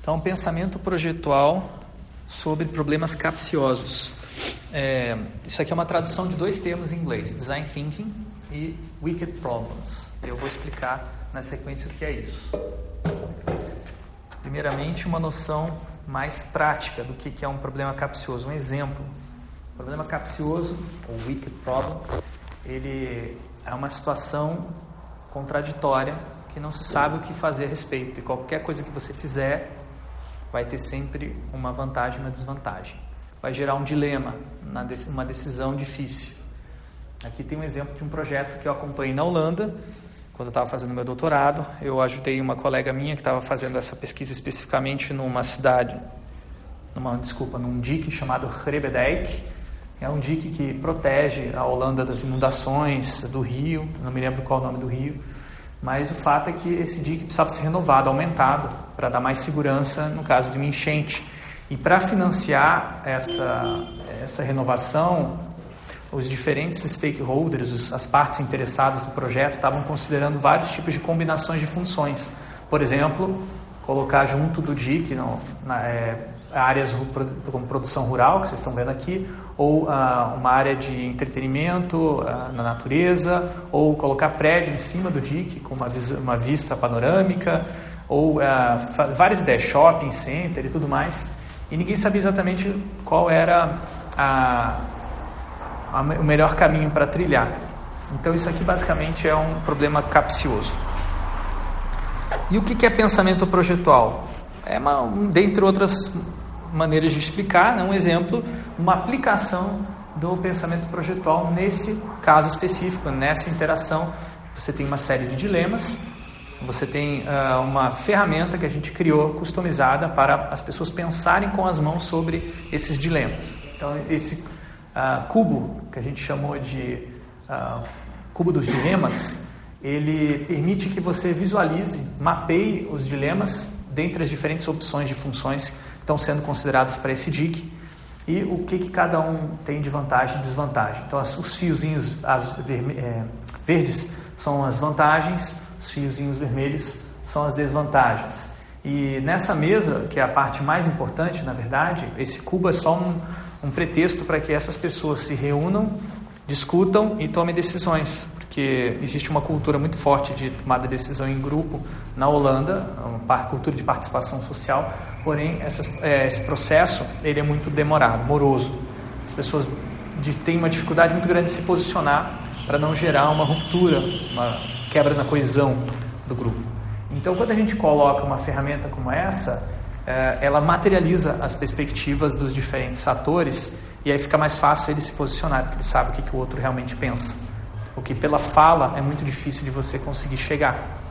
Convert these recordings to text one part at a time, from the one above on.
Então, pensamento projetual sobre problemas capciosos. É, isso aqui é uma tradução de dois termos em inglês: design thinking e wicked problems. Eu vou explicar na sequência o que é isso. Primeiramente, uma noção mais prática do que é um problema capcioso. Um exemplo: o problema capcioso, ou wicked problem, ele é uma situação contraditória que não se sabe o que fazer a respeito. E qualquer coisa que você fizer vai ter sempre uma vantagem e uma desvantagem. Vai gerar um dilema, uma decisão difícil. Aqui tem um exemplo de um projeto que eu acompanhei na Holanda, quando eu estava fazendo meu doutorado. Eu ajudei uma colega minha que estava fazendo essa pesquisa especificamente numa cidade, numa, desculpa, num dique chamado Grebedijk. É um dique que protege a Holanda das inundações do rio, não me lembro qual é o nome do rio, mas o fato é que esse dique precisava ser renovado, aumentado, para dar mais segurança no caso de uma enchente. E para financiar essa, essa renovação, os diferentes stakeholders, as partes interessadas do projeto, estavam considerando vários tipos de combinações de funções. Por exemplo, colocar junto do DIC não, na, é, áreas como produção rural, que vocês estão vendo aqui, ou ah, uma área de entretenimento ah, na natureza, ou colocar prédio em cima do DIC com uma, uma vista panorâmica, ou ah, várias ideias, shopping center e tudo mais. E ninguém sabia exatamente qual era a o melhor caminho para trilhar. Então, isso aqui basicamente é um problema capcioso. E o que é pensamento projetual? É, uma, dentre outras maneiras de explicar, né, um exemplo, uma aplicação do pensamento projetual nesse caso específico, nessa interação. Você tem uma série de dilemas, você tem uh, uma ferramenta que a gente criou, customizada, para as pessoas pensarem com as mãos sobre esses dilemas. Então, esse uh, cubo, que a gente chamou de uh, cubo dos dilemas, ele permite que você visualize, mapeie os dilemas dentre as diferentes opções de funções estão sendo consideradas para esse DIC e o que, que cada um tem de vantagem e desvantagem. Então, as, os fiozinhos as verme, é, verdes são as vantagens, os fiozinhos vermelhos são as desvantagens. E nessa mesa, que é a parte mais importante, na verdade, esse cubo é só um, um pretexto para que essas pessoas se reúnam, discutam e tomem decisões, porque existe uma cultura muito forte de tomada de decisão em grupo na Holanda, uma cultura de participação social, porém essas, é, esse processo ele é muito demorado, moroso. As pessoas de, têm uma dificuldade muito grande de se posicionar para não gerar uma ruptura, uma quebra na coesão do grupo. Então, quando a gente coloca uma ferramenta como essa, é, ela materializa as perspectivas dos diferentes atores e aí fica mais fácil ele se posicionar, porque ele sabe o que, que o outro realmente pensa. O que pela fala é muito difícil de você conseguir chegar.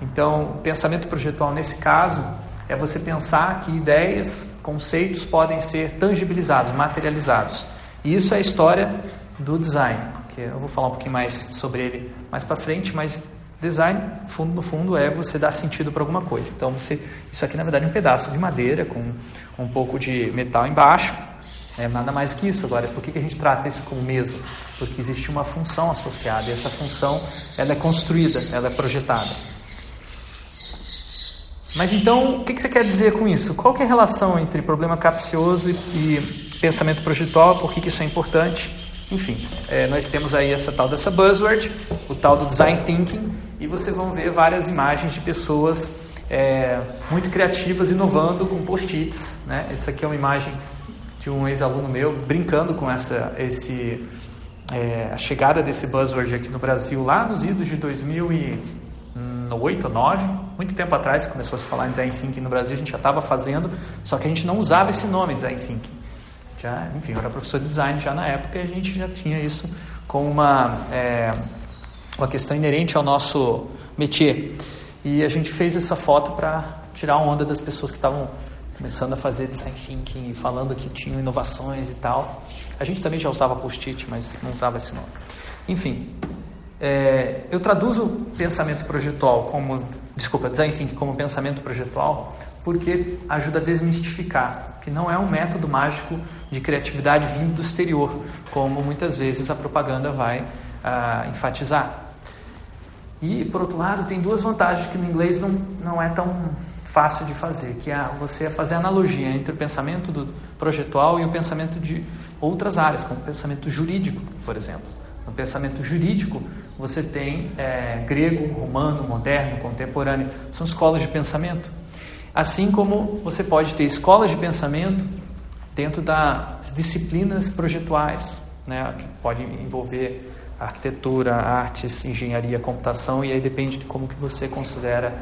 Então, o pensamento projetual nesse caso é você pensar que ideias, conceitos podem ser tangibilizados, materializados. E isso é a história do design, que eu vou falar um pouquinho mais sobre ele mais para frente, mas Design, fundo no fundo, é você dar sentido para alguma coisa. Então, você, isso aqui na verdade é um pedaço de madeira com um pouco de metal embaixo. É nada mais que isso. Agora, por que, que a gente trata isso como mesa? Porque existe uma função associada e essa função ela é construída, ela é projetada. Mas então, o que, que você quer dizer com isso? Qual é a relação entre problema capcioso e, e pensamento projetual? Por que, que isso é importante? Enfim, é, nós temos aí essa tal dessa buzzword, o tal do design thinking, e vocês vão ver várias imagens de pessoas é, muito criativas inovando com post-its. Né? Essa aqui é uma imagem de um ex-aluno meu brincando com essa, esse, é, a chegada desse buzzword aqui no Brasil lá nos idos de 2008 ou 2009, muito tempo atrás começou a se falar em design thinking no Brasil, a gente já estava fazendo, só que a gente não usava esse nome design thinking. Já, enfim, eu era professor de design já na época e a gente já tinha isso como uma, é, uma questão inerente ao nosso métier. E a gente fez essa foto para tirar onda das pessoas que estavam começando a fazer design thinking falando que tinham inovações e tal. A gente também já usava post-it, mas não usava esse nome. Enfim, é, eu traduzo pensamento projetual como, desculpa, design thinking como pensamento projetual porque ajuda a desmistificar que não é um método mágico de criatividade vindo do exterior, como muitas vezes a propaganda vai ah, enfatizar. E, por outro lado, tem duas vantagens que no inglês não, não é tão fácil de fazer, que é você fazer analogia entre o pensamento do projetual e o pensamento de outras áreas, como o pensamento jurídico, por exemplo. No pensamento jurídico, você tem é, grego, romano, moderno, contemporâneo, são escolas de pensamento. Assim como você pode ter escolas de pensamento dentro das disciplinas projetuais, né, que pode envolver arquitetura, artes, engenharia, computação, e aí depende de como que você considera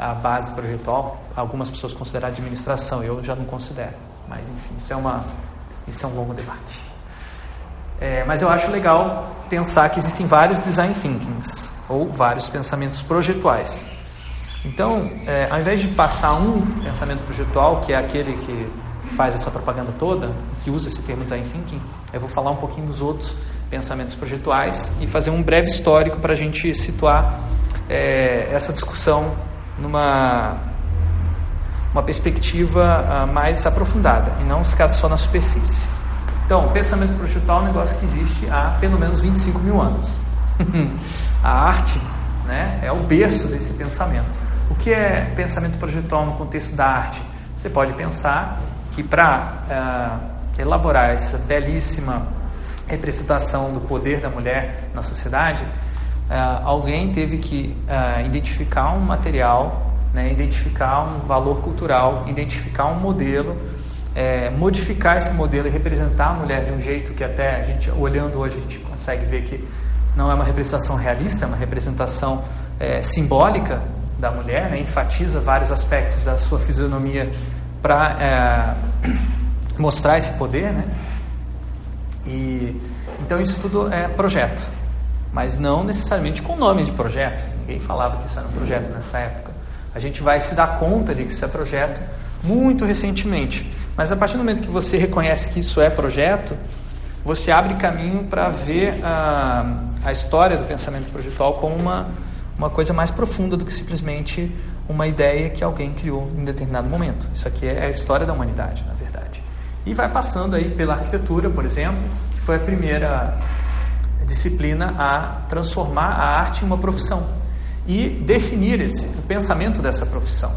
a base projetual. Algumas pessoas consideram administração, eu já não considero. Mas enfim, isso é, uma, isso é um longo debate. É, mas eu acho legal pensar que existem vários design thinkings, ou vários pensamentos projetuais. Então, é, ao invés de passar um pensamento projetual, que é aquele que faz essa propaganda toda, que usa esse termo design thinking, eu vou falar um pouquinho dos outros pensamentos projetuais e fazer um breve histórico para a gente situar é, essa discussão numa uma perspectiva uh, mais aprofundada e não ficar só na superfície. Então, o pensamento projetual é um negócio que existe há pelo menos 25 mil anos. a arte né, é o berço desse pensamento. O que é pensamento projetual no contexto da arte? Você pode pensar que para uh, elaborar essa belíssima representação do poder da mulher na sociedade, uh, alguém teve que uh, identificar um material, né, identificar um valor cultural, identificar um modelo, é, modificar esse modelo e representar a mulher de um jeito que até a gente olhando hoje a gente consegue ver que não é uma representação realista, é uma representação é, simbólica da mulher, né, enfatiza vários aspectos da sua fisionomia para é, mostrar esse poder, né? E então isso tudo é projeto, mas não necessariamente com nome de projeto. Ninguém falava que isso era um projeto nessa época. A gente vai se dar conta de que isso é projeto muito recentemente. Mas a partir do momento que você reconhece que isso é projeto, você abre caminho para ver a, a história do pensamento projetual como uma, uma coisa mais profunda do que simplesmente uma ideia que alguém criou em determinado momento. Isso aqui é a história da humanidade, na verdade. E vai passando aí pela arquitetura, por exemplo, que foi a primeira disciplina a transformar a arte em uma profissão e definir esse, o pensamento dessa profissão.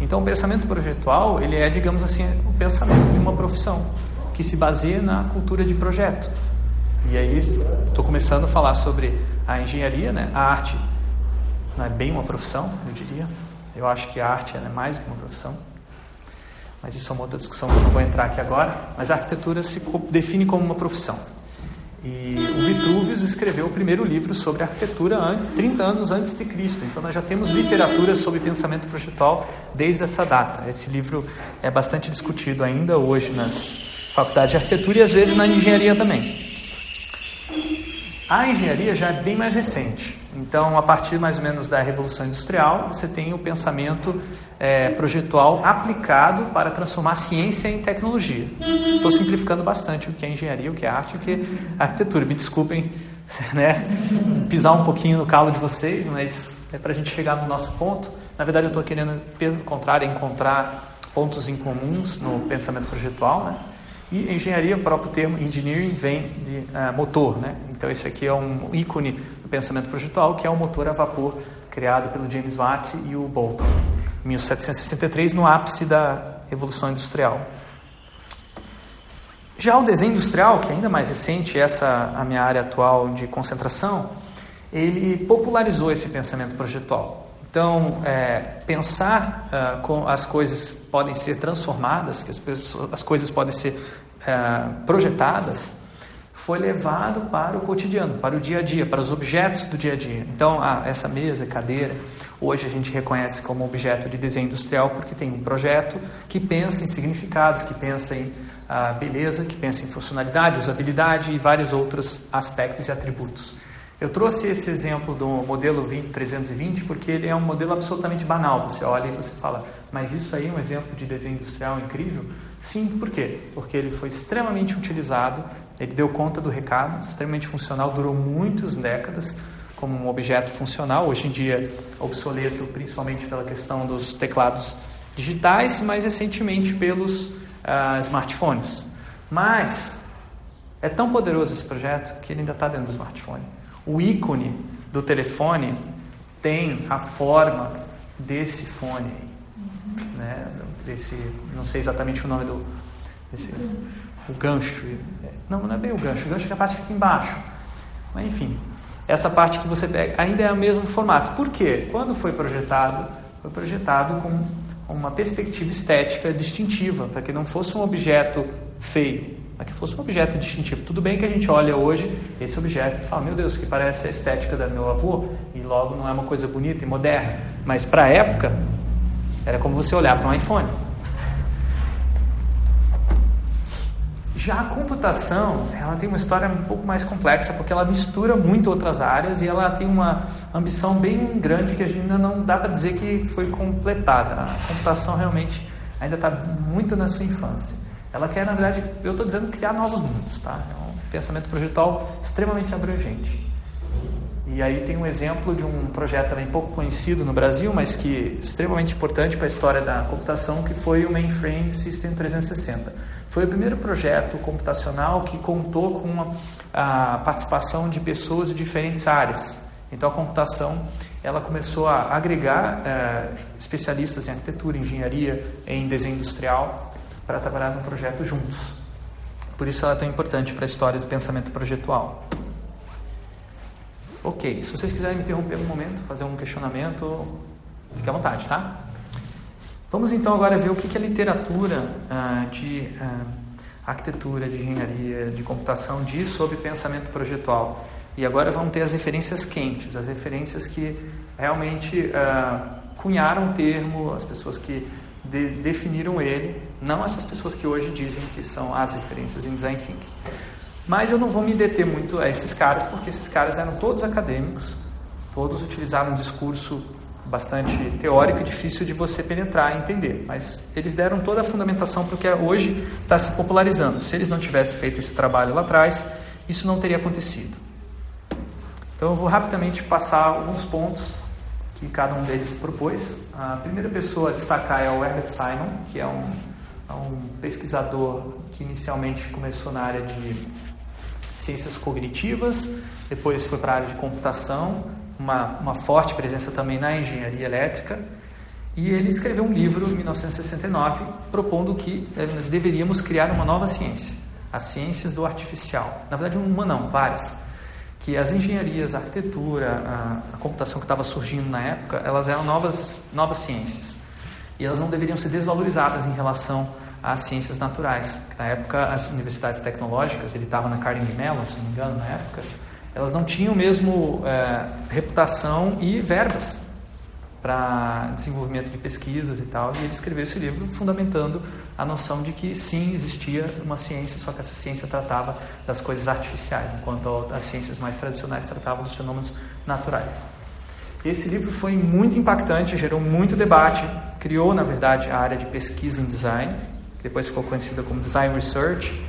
Então, o pensamento projetual, ele é, digamos assim, o pensamento de uma profissão que se baseia na cultura de projeto. E aí, estou começando a falar sobre a engenharia, né? A arte não é bem uma profissão, eu diria. Eu acho que a arte é mais do que uma profissão. Mas isso é uma outra discussão que eu não vou entrar aqui agora. Mas a arquitetura se define como uma profissão. E o Vitruvius escreveu o primeiro livro sobre arquitetura 30 anos antes de Cristo. Então nós já temos literatura sobre pensamento projetual desde essa data. Esse livro é bastante discutido ainda hoje nas faculdades de arquitetura e às vezes na engenharia também. A engenharia já é bem mais recente. Então, a partir mais ou menos da Revolução Industrial, você tem o pensamento é, projetual aplicado para transformar ciência em tecnologia. Estou simplificando bastante o que é engenharia, o que é arte, o que é arquitetura. Me desculpem né, pisar um pouquinho no calo de vocês, mas é para a gente chegar no nosso ponto. Na verdade, eu estou querendo, pelo contrário, encontrar pontos em comuns no pensamento projetual. Né? E engenharia, o próprio termo engineering vem de uh, motor. Né? Então, esse aqui é um ícone do pensamento projetual, que é o motor a vapor criado pelo James Watt e o Bolton. 1763, no ápice da Revolução Industrial. Já o desenho industrial, que é ainda mais recente, essa a minha área atual de concentração, ele popularizou esse pensamento projetual. Então, é, pensar uh, com as coisas podem ser transformadas, que as, pessoas, as coisas podem ser uh, projetadas, foi levado para o cotidiano, para o dia a dia, para os objetos do dia a dia. Então, ah, essa mesa, cadeira, Hoje a gente reconhece como objeto de desenho industrial porque tem um projeto que pensa em significados, que pensa em ah, beleza, que pensa em funcionalidade, usabilidade e vários outros aspectos e atributos. Eu trouxe esse exemplo do modelo 20320 porque ele é um modelo absolutamente banal. Você olha e você fala, mas isso aí é um exemplo de desenho industrial incrível? Sim, por quê? Porque ele foi extremamente utilizado, ele deu conta do recado, extremamente funcional, durou muitas décadas como um objeto funcional, hoje em dia obsoleto principalmente pela questão dos teclados digitais, mais recentemente pelos uh, smartphones. Mas é tão poderoso esse projeto que ele ainda está dentro do smartphone. O ícone do telefone tem a forma desse fone. né, desse, não sei exatamente o nome do, desse, o gancho, não, não é bem o gancho, o gancho é que a parte fica embaixo, mas enfim, essa parte que você pega ainda é o mesmo formato. Por quê? Quando foi projetado, foi projetado com uma perspectiva estética distintiva, para que não fosse um objeto feio, para que fosse um objeto distintivo. Tudo bem que a gente olha hoje esse objeto e fala, meu Deus, que parece a estética do meu avô, e logo não é uma coisa bonita e moderna. Mas para a época, era como você olhar para um iPhone. Já a computação, ela tem uma história um pouco mais complexa, porque ela mistura muito outras áreas e ela tem uma ambição bem grande que a gente ainda não dá para dizer que foi completada. A computação realmente ainda está muito na sua infância. Ela quer, na verdade, eu estou dizendo criar novos mundos, tá? É um pensamento projetual extremamente abrangente. E aí tem um exemplo de um projeto também pouco conhecido no Brasil, mas que é extremamente importante para a história da computação, que foi o Mainframe System 360 foi o primeiro projeto computacional que contou com a, participação de pessoas de diferentes áreas. Então a computação ela começou a agregar é, especialistas em arquitetura, engenharia, em desenho industrial para trabalhar no projeto juntos. Por isso ela é tão importante para a história do pensamento projetual. Ok, se vocês quiserem me interromper um momento, fazer um questionamento, fique à vontade, tá? Vamos então agora ver o que, a literatura ah, de ah, arquitetura, de engenharia, de computação diz sobre pensamento projetual. E agora vamos ter as referências quentes, as referências que realmente ah, cunharam o termo, as pessoas que de, definiram ele, não essas pessoas que hoje dizem que são as referências em design thinking. Mas eu não vou me deter muito a esses caras, porque esses caras eram todos acadêmicos, todos utilizaram um discurso bastante teórico e difícil de você penetrar e entender. Mas eles deram toda a fundamentação para o que hoje está se popularizando. Se eles não tivessem feito esse trabalho lá atrás, isso não teria acontecido. Então eu vou rapidamente passar alguns pontos que cada um deles propôs. A primeira pessoa a destacar é o Herbert Simon, que é um, é um pesquisador que inicialmente começou na área de ciências cognitivas, depois foi para a área de computação uma, uma forte presença também na engenharia elétrica. E ele escreveu um livro em 1969 propondo que eh, nós deveríamos criar uma nova ciência, as ciências do artificial. Na verdade, uma não, várias. Que as engenharias, a arquitetura, a, a computação que estava surgindo na época, elas eram novas, novas ciências. E elas não deveriam ser desvalorizadas em relação às ciências naturais. Na época, as universidades tecnológicas, ele estava na Carnegie Mellon, se não me engano, na época, elas não tinham mesmo é, reputação e verbas para desenvolvimento de pesquisas e tal. E ele escreveu esse livro fundamentando a noção de que sim, existia uma ciência, só que essa ciência tratava das coisas artificiais, enquanto as ciências mais tradicionais tratavam dos fenômenos naturais. Esse livro foi muito impactante, gerou muito debate, criou, na verdade, a área de pesquisa em design, que depois ficou conhecida como Design Research.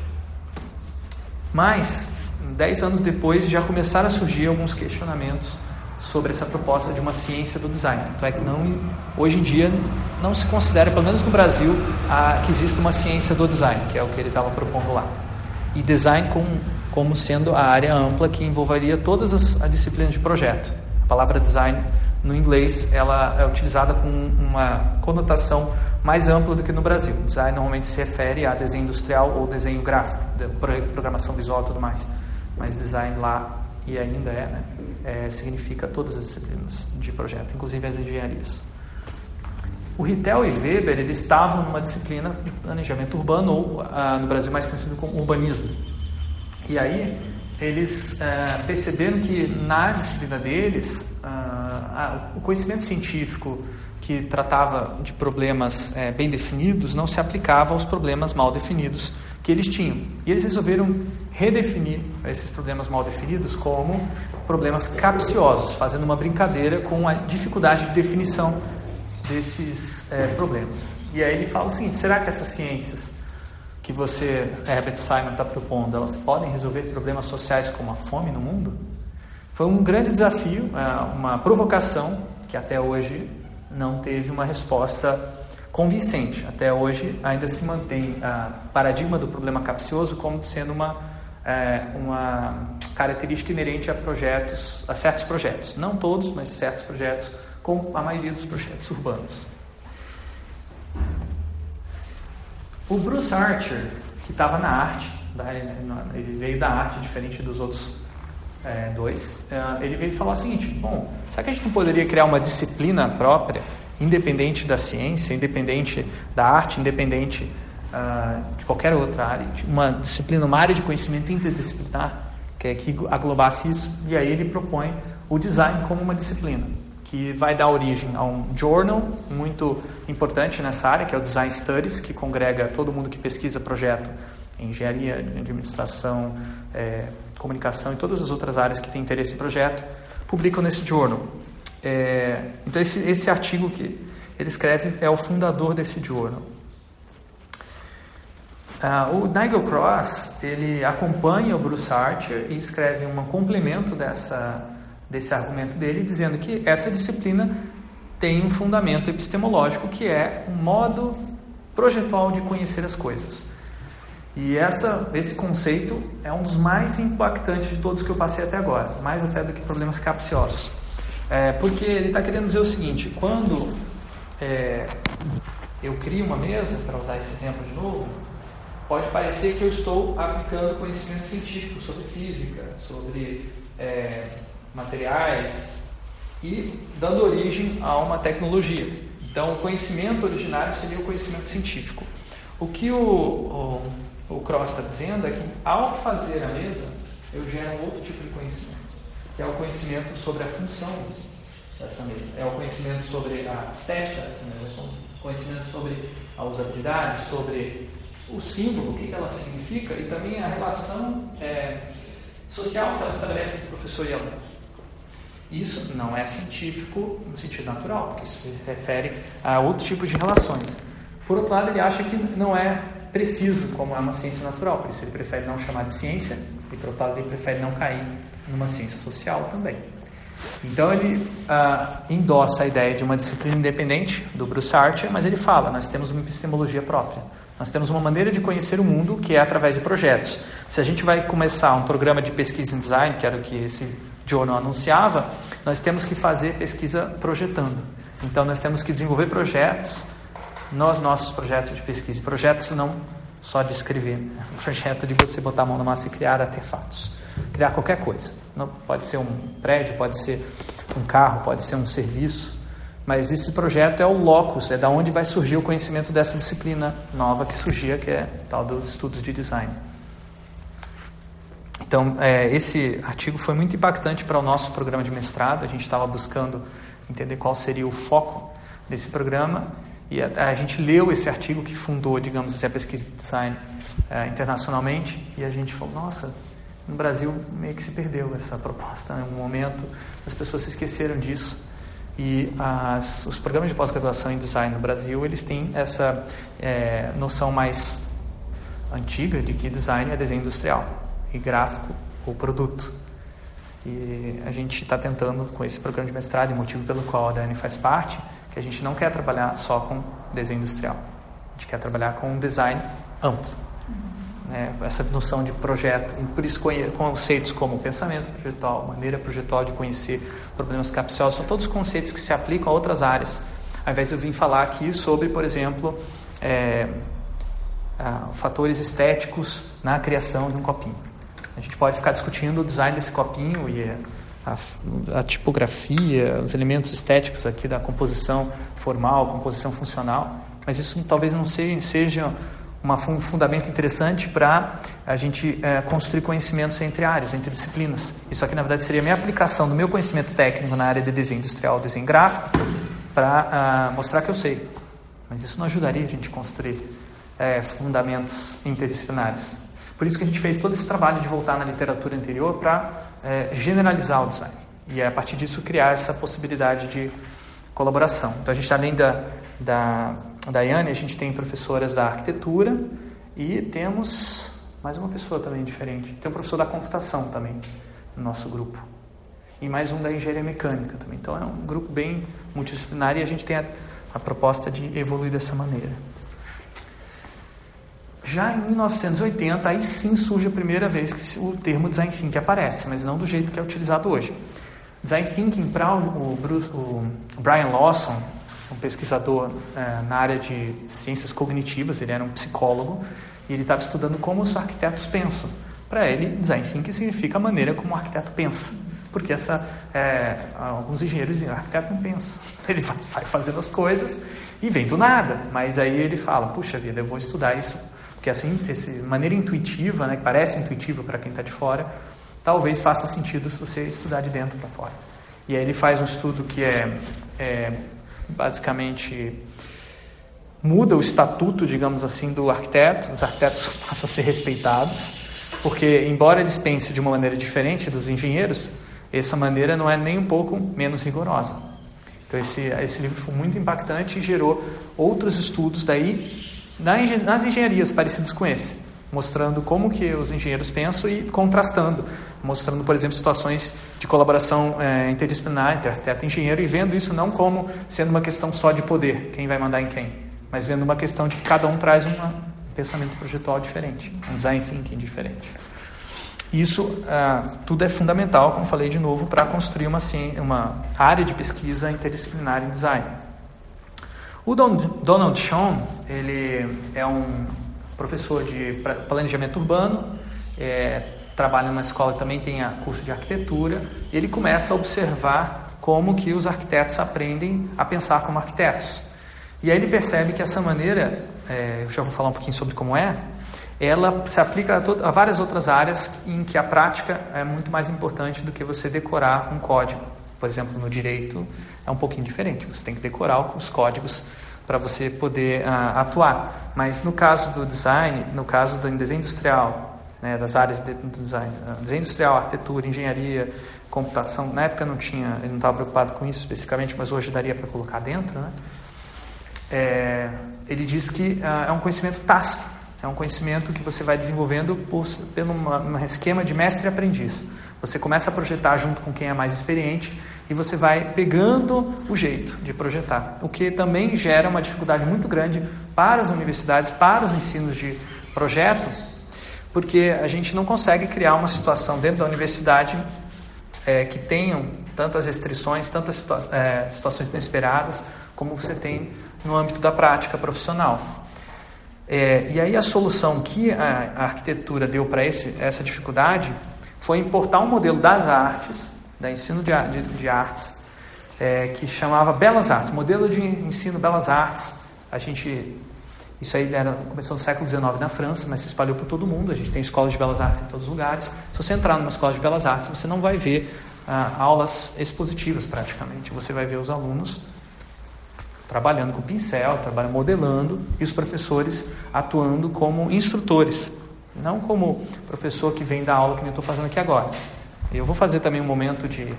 Mas dez anos depois, já começaram a surgir alguns questionamentos sobre essa proposta de uma ciência do design. Então é que não, hoje em dia não se considera, pelo menos no Brasil, a, que existe uma ciência do design, que é o que ele estava propondo lá. E design com, como sendo a área ampla que envolveria todas as, as disciplinas de projeto. A palavra design no inglês ela é utilizada com uma conotação mais ampla do que no Brasil. Design normalmente se refere a desenho industrial ou desenho gráfico, programação visual e tudo mais mas design lá, e ainda é, né, é, significa todas as disciplinas de projeto, inclusive as engenharias. O Rittel e Weber eles estavam numa disciplina de planejamento urbano, ou ah, no Brasil mais conhecido como urbanismo. E aí eles ah, perceberam que na disciplina deles ah, o conhecimento científico que tratava de problemas eh, bem definidos não se aplicava aos problemas mal definidos que eles tinham. E eles resolveram redefinir esses problemas mal definidos como problemas capciosos, fazendo uma brincadeira com a dificuldade de definição desses é, problemas. E aí ele fala o seguinte: será que essas ciências que você, Herbert Simon, está propondo, elas podem resolver problemas sociais como a fome no mundo? Foi um grande desafio, é, uma provocação que até hoje não teve uma resposta convincente. Até hoje ainda se mantém o paradigma do problema capcioso como sendo uma, é, uma característica inerente a projetos, a certos projetos. Não todos, mas certos projetos, como a maioria dos projetos urbanos. O Bruce Archer, que estava na arte, ele veio da arte, diferente dos outros é, dois, é, ele veio falar o seguinte: bom, será que a gente não poderia criar uma disciplina própria, independente da ciência, independente da arte, independente uh, de qualquer outra área, uma disciplina, uma área de conhecimento interdisciplinar, que é que aglobasse isso, e aí ele propõe o design como uma disciplina que vai dar origem a um journal muito importante nessa área, que é o Design Studies, que congrega todo mundo que pesquisa projeto em engenharia, administração, é, comunicação e todas as outras áreas que têm interesse em projeto, publicam nesse journal. É, então, esse, esse artigo que ele escreve é o fundador desse journal. Ah, o Nigel Cross ele acompanha o Bruce Archer e escreve um complemento dessa desse argumento dele, dizendo que essa disciplina tem um fundamento epistemológico que é um modo projetual de conhecer as coisas. E essa, esse conceito é um dos mais impactantes de todos que eu passei até agora, mais até do que problemas capciosos. É, porque ele está querendo dizer o seguinte: quando é, eu crio uma mesa, para usar esse exemplo de novo, pode parecer que eu estou aplicando conhecimento científico sobre física, sobre é, materiais e dando origem a uma tecnologia. Então, o conhecimento originário seria o conhecimento científico. O que o, o, o Cross está dizendo é que, ao fazer a mesa, eu gero outro tipo de conhecimento, que é o conhecimento sobre a função dessa mesa, é o conhecimento sobre a estética dessa mesa, é o conhecimento sobre a usabilidade, sobre o símbolo, o que, que ela significa e também a relação é, social que ela estabelece entre professor e aluno. Isso não é científico no sentido natural, porque isso se refere a outro tipo de relações. Por outro lado, ele acha que não é preciso, como é uma ciência natural, por isso ele prefere não chamar de ciência, e por outro lado, ele prefere não cair numa ciência social também. Então, ele ah, endossa a ideia de uma disciplina independente do Archer, mas ele fala: nós temos uma epistemologia própria. Nós temos uma maneira de conhecer o mundo que é através de projetos. Se a gente vai começar um programa de pesquisa em design, que era o que esse Journal anunciava, nós temos que fazer pesquisa projetando. Então, nós temos que desenvolver projetos nos nossos projetos de pesquisa. Projetos não só de escrever, um projeto de você botar a mão na massa e criar artefatos. Criar qualquer coisa. Não, pode ser um prédio, pode ser um carro, pode ser um serviço. Mas esse projeto é o locus, é da onde vai surgir o conhecimento dessa disciplina nova que surgia, que é tal dos estudos de design. Então, é, esse artigo foi muito impactante para o nosso programa de mestrado. A gente estava buscando entender qual seria o foco desse programa e a, a gente leu esse artigo que fundou, digamos assim, a pesquisa de design é, internacionalmente e a gente falou: nossa, no Brasil meio que se perdeu essa proposta. Em um momento, as pessoas se esqueceram disso. E as, os programas de pós-graduação em design no Brasil, eles têm essa é, noção mais antiga de que design é desenho industrial e gráfico o produto. E a gente está tentando, com esse programa de mestrado, e motivo pelo qual a Dani faz parte, que a gente não quer trabalhar só com desenho industrial. A gente quer trabalhar com um design amplo. Né? Essa noção de projeto, e por isso conceitos como pensamento projetual, maneira projetual de conhecer problemas capciosos, são todos conceitos que se aplicam a outras áreas. Ao invés de eu vir falar aqui sobre, por exemplo, é, fatores estéticos na criação de um copinho. A gente pode ficar discutindo o design desse copinho e a, a, tipografia, os elementos estéticos aqui da composição formal, composição funcional, mas isso talvez não seja uma, um fundamento interessante para a gente é, construir conhecimentos entre áreas, entre disciplinas. Isso aqui, na verdade, seria a minha aplicação do meu conhecimento técnico na área de desenho industrial, desenho gráfico, para uh, mostrar que eu sei. Mas isso não ajudaria a gente a construir é, fundamentos interdisciplinares. Por isso que a gente fez todo esse trabalho de voltar na literatura anterior para é, generalizar o design e a partir disso criar essa possibilidade de colaboração. Então a gente além da da da Yane, a gente tem professoras da arquitetura e temos mais uma pessoa também diferente. Tem um professor da computação também no nosso grupo e mais um da engenharia mecânica também. Então é um grupo bem multidisciplinar e a gente tem a, a proposta de evoluir dessa maneira. Já em 1980, aí sim surge a primeira vez que o termo design thinking aparece, mas não do jeito que é utilizado hoje. Design thinking para o, o, Brian Lawson, um pesquisador é, na área de ciências cognitivas, ele era um psicólogo, e ele estava estudando como os arquitetos pensam. Para ele, design thinking significa a maneira como o arquiteto pensa. Porque essa, é, alguns engenheiros dizem, o arquiteto não pensa. Ele vai, sai fazendo as coisas e vem do nada. Mas aí ele fala, puxa vida, eu vou estudar isso. Porque assim, essa maneira intuitiva, né, que parece intuitiva para quem está de fora, talvez faça sentido se você estudar de dentro para fora. E aí ele faz um estudo que é, é basicamente muda o estatuto, digamos assim, do arquiteto. Os arquitetos passam a ser respeitados, porque embora eles pensem de uma maneira diferente dos engenheiros, essa maneira não é nem um pouco menos rigorosa. Então esse, esse livro foi muito impactante e gerou outros estudos daí nas engenharias parecidos com esse, mostrando como que os engenheiros pensam e contrastando, mostrando, por exemplo, situações de colaboração é, interdisciplinar entre arquiteto e engenheiro e vendo isso não como sendo uma questão só de poder, quem vai mandar em quem, mas vendo uma questão de que cada um traz um pensamento projetual diferente, um design thinking diferente. Isso ah, tudo é fundamental, como falei de novo, para construir uma, uma área de pesquisa interdisciplinar em design. O Donald Sean, ele é um professor de planejamento urbano, é, trabalha numa escola que também tem curso de arquitetura, ele começa a observar como que os arquitetos aprendem a pensar como arquitetos. E aí ele percebe que essa maneira, é, eu já vou falar um pouquinho sobre como é, ela se aplica a, a, várias outras áreas em que a prática é muito mais importante do que você decorar um código. Por exemplo, no direito é um pouquinho diferente, você tem que decorar os códigos para você poder uh, atuar. Mas no caso do design, no caso do desenho industrial, né, das áreas de, design, uh, desenho industrial, arquitetura, engenharia, computação, na época não tinha, ele não estava preocupado com isso especificamente, mas hoje daria para colocar dentro, né? É, ele diz que uh, é um conhecimento tácito é um conhecimento que você vai desenvolvendo por, pelo um esquema de mestre e aprendiz. Você começa a projetar junto com quem é mais experiente e você vai pegando o jeito de projetar, o que também gera uma dificuldade muito grande para as universidades, para os ensinos de projeto, porque a gente não consegue criar uma situação dentro da universidade é, que tenham tantas restrições, tantas situa é, situações inesperadas, como você tem no âmbito da prática profissional. É, e aí a solução que a, a arquitetura deu para essa dificuldade foi importar um modelo das artes, da ensino de, de, de artes, é, que chamava Belas Artes, modelo de ensino Belas Artes. A gente, isso aí era, começou no século XIX na França, mas se espalhou por todo mundo. A gente tem escolas de belas artes em todos os lugares. Se você entrar numa escola de belas artes, você não vai ver ah, aulas expositivas praticamente. Você vai ver os alunos trabalhando com pincel, trabalhando modelando, e os professores atuando como instrutores, não como professor que vem dar aula que eu estou fazendo aqui agora. Eu vou fazer também um momento de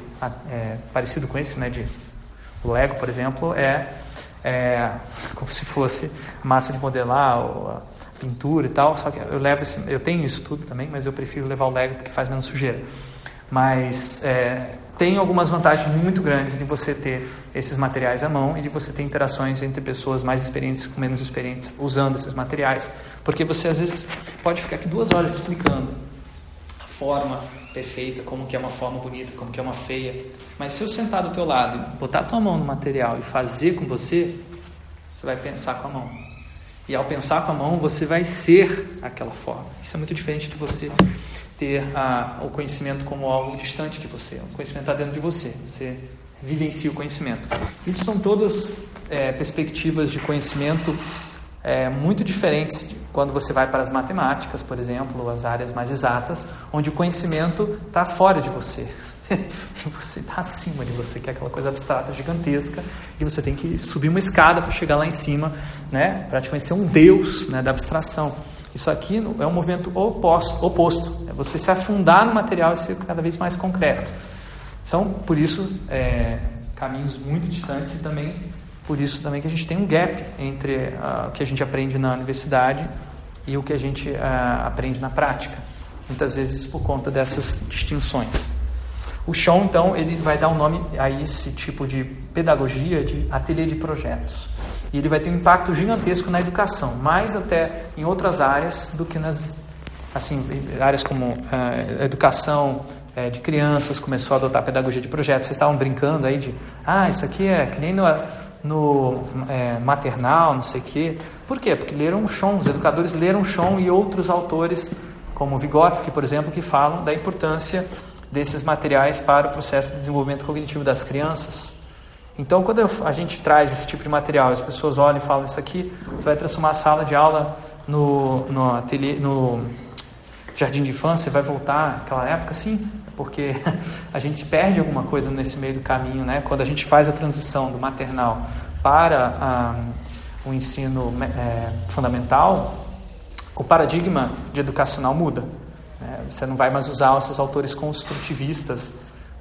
é, parecido com esse, né? De o Lego, por exemplo, é, é como se fosse massa de modelar, ou pintura e tal. Só que eu levo esse, eu tenho isso tudo também, mas eu prefiro levar o Lego porque faz menos sujeira. Mas é, tem algumas vantagens muito grandes de você ter esses materiais à mão e de você ter interações entre pessoas mais experientes com menos experientes usando esses materiais, porque você às vezes pode ficar aqui duas horas explicando a forma perfeita, como que é uma forma bonita, como que é uma feia, mas se eu sentar do teu lado botar a tua mão no material e fazer com você, você vai pensar com a mão. E ao pensar com a mão, você vai ser aquela forma. Isso é muito diferente de você ter a, o conhecimento como algo distante de você. O conhecimento está dentro de você. Você vivencia o conhecimento. Isso são todas é, perspectivas de conhecimento é, muito diferentes quando você vai para as matemáticas, por exemplo, as áreas mais exatas, onde o conhecimento está fora de você. você está acima de você, que é aquela coisa abstrata, gigantesca, e você tem que subir uma escada para chegar lá em cima, né? praticamente ser um deus né, da abstração. Isso aqui é um movimento oposto, oposto. É você se afundar no material e ser cada vez mais concreto. São, por isso, é, caminhos muito distantes e também por isso também que a gente tem um gap entre uh, o que a gente aprende na universidade e o que a gente uh, aprende na prática. Muitas vezes por conta dessas distinções. O Sean, então, ele vai dar um nome a esse tipo de pedagogia de ateliê de projetos. E ele vai ter um impacto gigantesco na educação, mais até em outras áreas do que nas assim áreas como uh, educação uh, de crianças começou a adotar pedagogia de projetos. Vocês estavam brincando aí de ah isso aqui é que nem no, no é, maternal, não sei o quê. Por quê? Porque leram Chon, os educadores leram Chon e outros autores, como Vygotsky, por exemplo, que falam da importância desses materiais para o processo de desenvolvimento cognitivo das crianças. Então, quando eu, a gente traz esse tipo de material, as pessoas olham e falam isso aqui, você vai transformar a sala de aula no, no, ateliê, no jardim de infância, vai voltar àquela época, sim, porque a gente perde alguma coisa nesse meio do caminho, né? Quando a gente faz a transição do maternal para o ensino é, fundamental, o paradigma de educacional muda. Né? Você não vai mais usar esses autores construtivistas,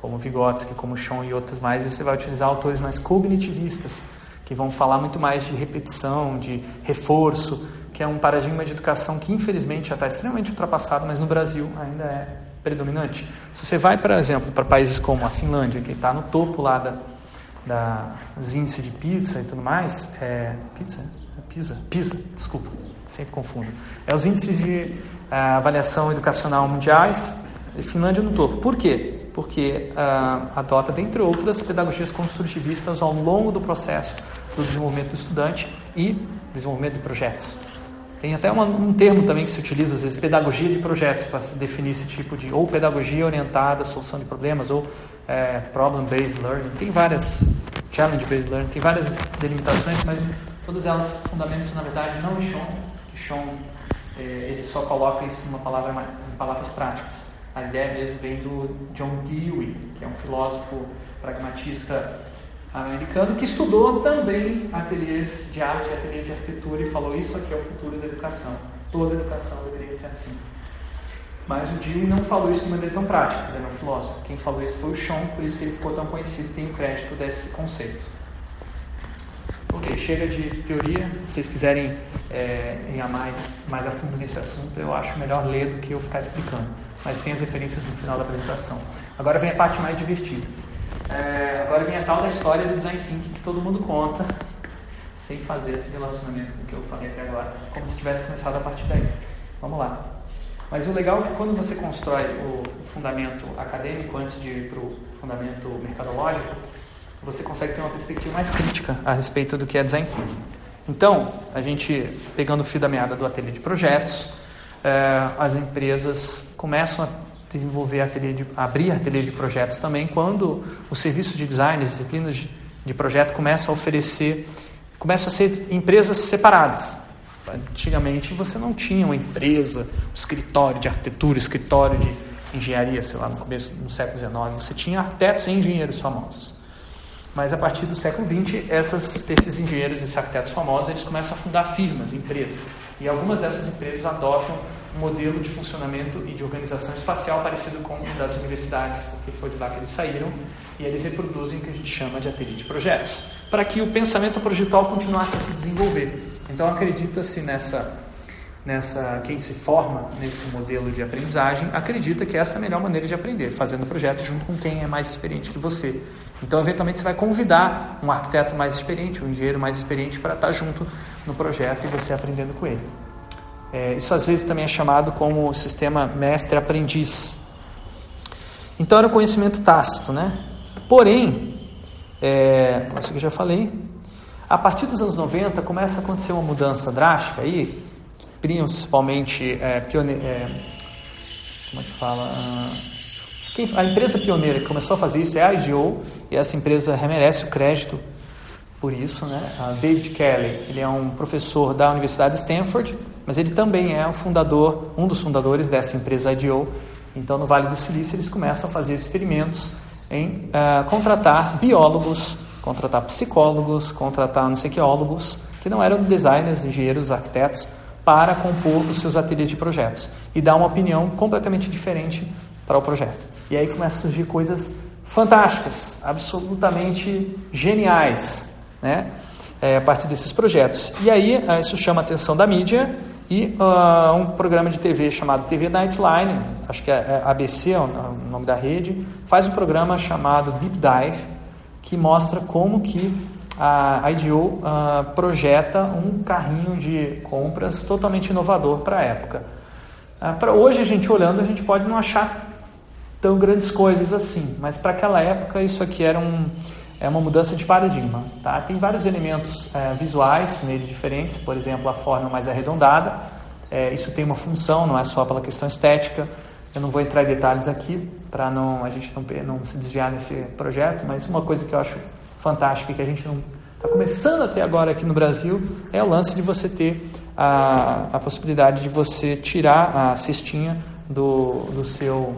como Vygotsky, como Schoen e outros mais, você vai utilizar autores mais cognitivistas, que vão falar muito mais de repetição, de reforço, que é um paradigma de educação que infelizmente já está extremamente ultrapassado, mas no Brasil ainda é predominante. Se você vai, por exemplo, para países como a Finlândia, que está no topo lá da, da, dos índices de pizza e tudo mais, é, pizza? É pizza? Pizza, desculpa, sempre confundo. É os índices de é, avaliação educacional mundiais, Finlândia no topo. Por quê? Porque uh, adota, dentre outras, pedagogias construtivistas ao longo do processo do desenvolvimento do estudante e desenvolvimento de projetos. Tem até uma, um termo também que se utiliza, às vezes, pedagogia de projetos, para definir esse tipo de. ou pedagogia orientada à solução de problemas, ou é, problem-based learning. Tem várias. challenge-based learning, tem várias delimitações, mas todas elas fundamentam na verdade, não em Sean, que Sean é, ele só coloca isso em, uma palavra, em palavras práticas. A ideia mesmo vem do John Dewey, que é um filósofo pragmatista americano que estudou também ateliês de arte, ateliê de arquitetura e falou isso aqui é o futuro da educação. Toda educação deveria ser assim. Mas o Dewey não falou isso de maneira tão prática, ele é um filósofo. Quem falou isso foi o Sean, por isso que ele ficou tão conhecido e tem o crédito desse conceito. Ok, chega de teoria. Se vocês quiserem é, ir a mais, mais a fundo nesse assunto, eu acho melhor ler do que eu ficar explicando. Mas tem as referências no final da apresentação. Agora vem a parte mais divertida. É, agora vem a tal da história do design thinking que todo mundo conta, sem fazer esse relacionamento com o que eu falei até agora, como se tivesse começado a partir daí. Vamos lá. Mas o legal é que quando você constrói o fundamento acadêmico antes de ir para o fundamento mercadológico, você consegue ter uma perspectiva mais crítica a respeito do que é design thinking. Então, a gente, pegando o fio da meada do ateliê de projetos, é, as empresas começam a desenvolver ateliê de, abrir ateliê de projetos também, quando o serviço de design, as disciplinas de, de projeto começam a oferecer, começam a ser empresas separadas. Antigamente você não tinha uma empresa, um escritório de arquitetura, escritório de engenharia, sei lá, no começo do século XIX, você tinha arquitetos e engenheiros famosos. Mas a partir do século XX, essas, esses engenheiros, esses arquitetos famosos, eles começam a fundar firmas, empresas. E algumas dessas empresas adotam modelo de funcionamento e de organização espacial parecido com o das universidades, que foi de lá que eles saíram, e eles reproduzem o que a gente chama de ateliê de projetos, para que o pensamento projetual continuasse a se desenvolver. Então acredita-se nessa nessa quem se forma nesse modelo de aprendizagem acredita que essa é a melhor maneira de aprender, fazendo projeto junto com quem é mais experiente que você. Então, eventualmente, você vai convidar um arquiteto mais experiente, um engenheiro mais experiente para estar junto no projeto e você aprendendo com ele. É, isso às vezes também é chamado como sistema mestre-aprendiz. Então era o conhecimento tácito, né? Porém, é, isso que eu já falei, a partir dos anos 90 começa a acontecer uma mudança drástica aí, principalmente é, é, como é que fala? Ah, quem, a empresa pioneira que começou a fazer isso é a IGO, e essa empresa merece o crédito por isso, né? A David Kelly, ele é um professor da Universidade de Stanford, mas ele também é o fundador, um dos fundadores dessa empresa IDEO. Então, no Vale do Silício, eles começam a fazer experimentos em uh, contratar biólogos, contratar psicólogos, contratar não sei que que não eram designers, engenheiros, arquitetos, para compor os seus ateliês de projetos e dar uma opinião completamente diferente para o projeto. E aí começam a surgir coisas fantásticas, absolutamente geniais, né? É, a partir desses projetos. E aí é, isso chama a atenção da mídia e uh, um programa de TV chamado TV Nightline, acho que é, é ABC é o nome da rede, faz um programa chamado Deep Dive que mostra como que a IDEO uh, ah, projeta um carrinho de compras totalmente inovador para a época. Uh, para hoje a gente olhando a gente pode não achar tão grandes coisas assim, mas para aquela época isso aqui era um é uma mudança de paradigma. Tá? Tem vários elementos é, visuais nele diferentes, por exemplo, a forma mais arredondada. É, isso tem uma função, não é só pela questão estética. Eu não vou entrar em detalhes aqui para não a gente não, não se desviar nesse projeto, mas uma coisa que eu acho fantástica que a gente não está começando até agora aqui no Brasil é o lance de você ter a, a possibilidade de você tirar a cestinha do, do seu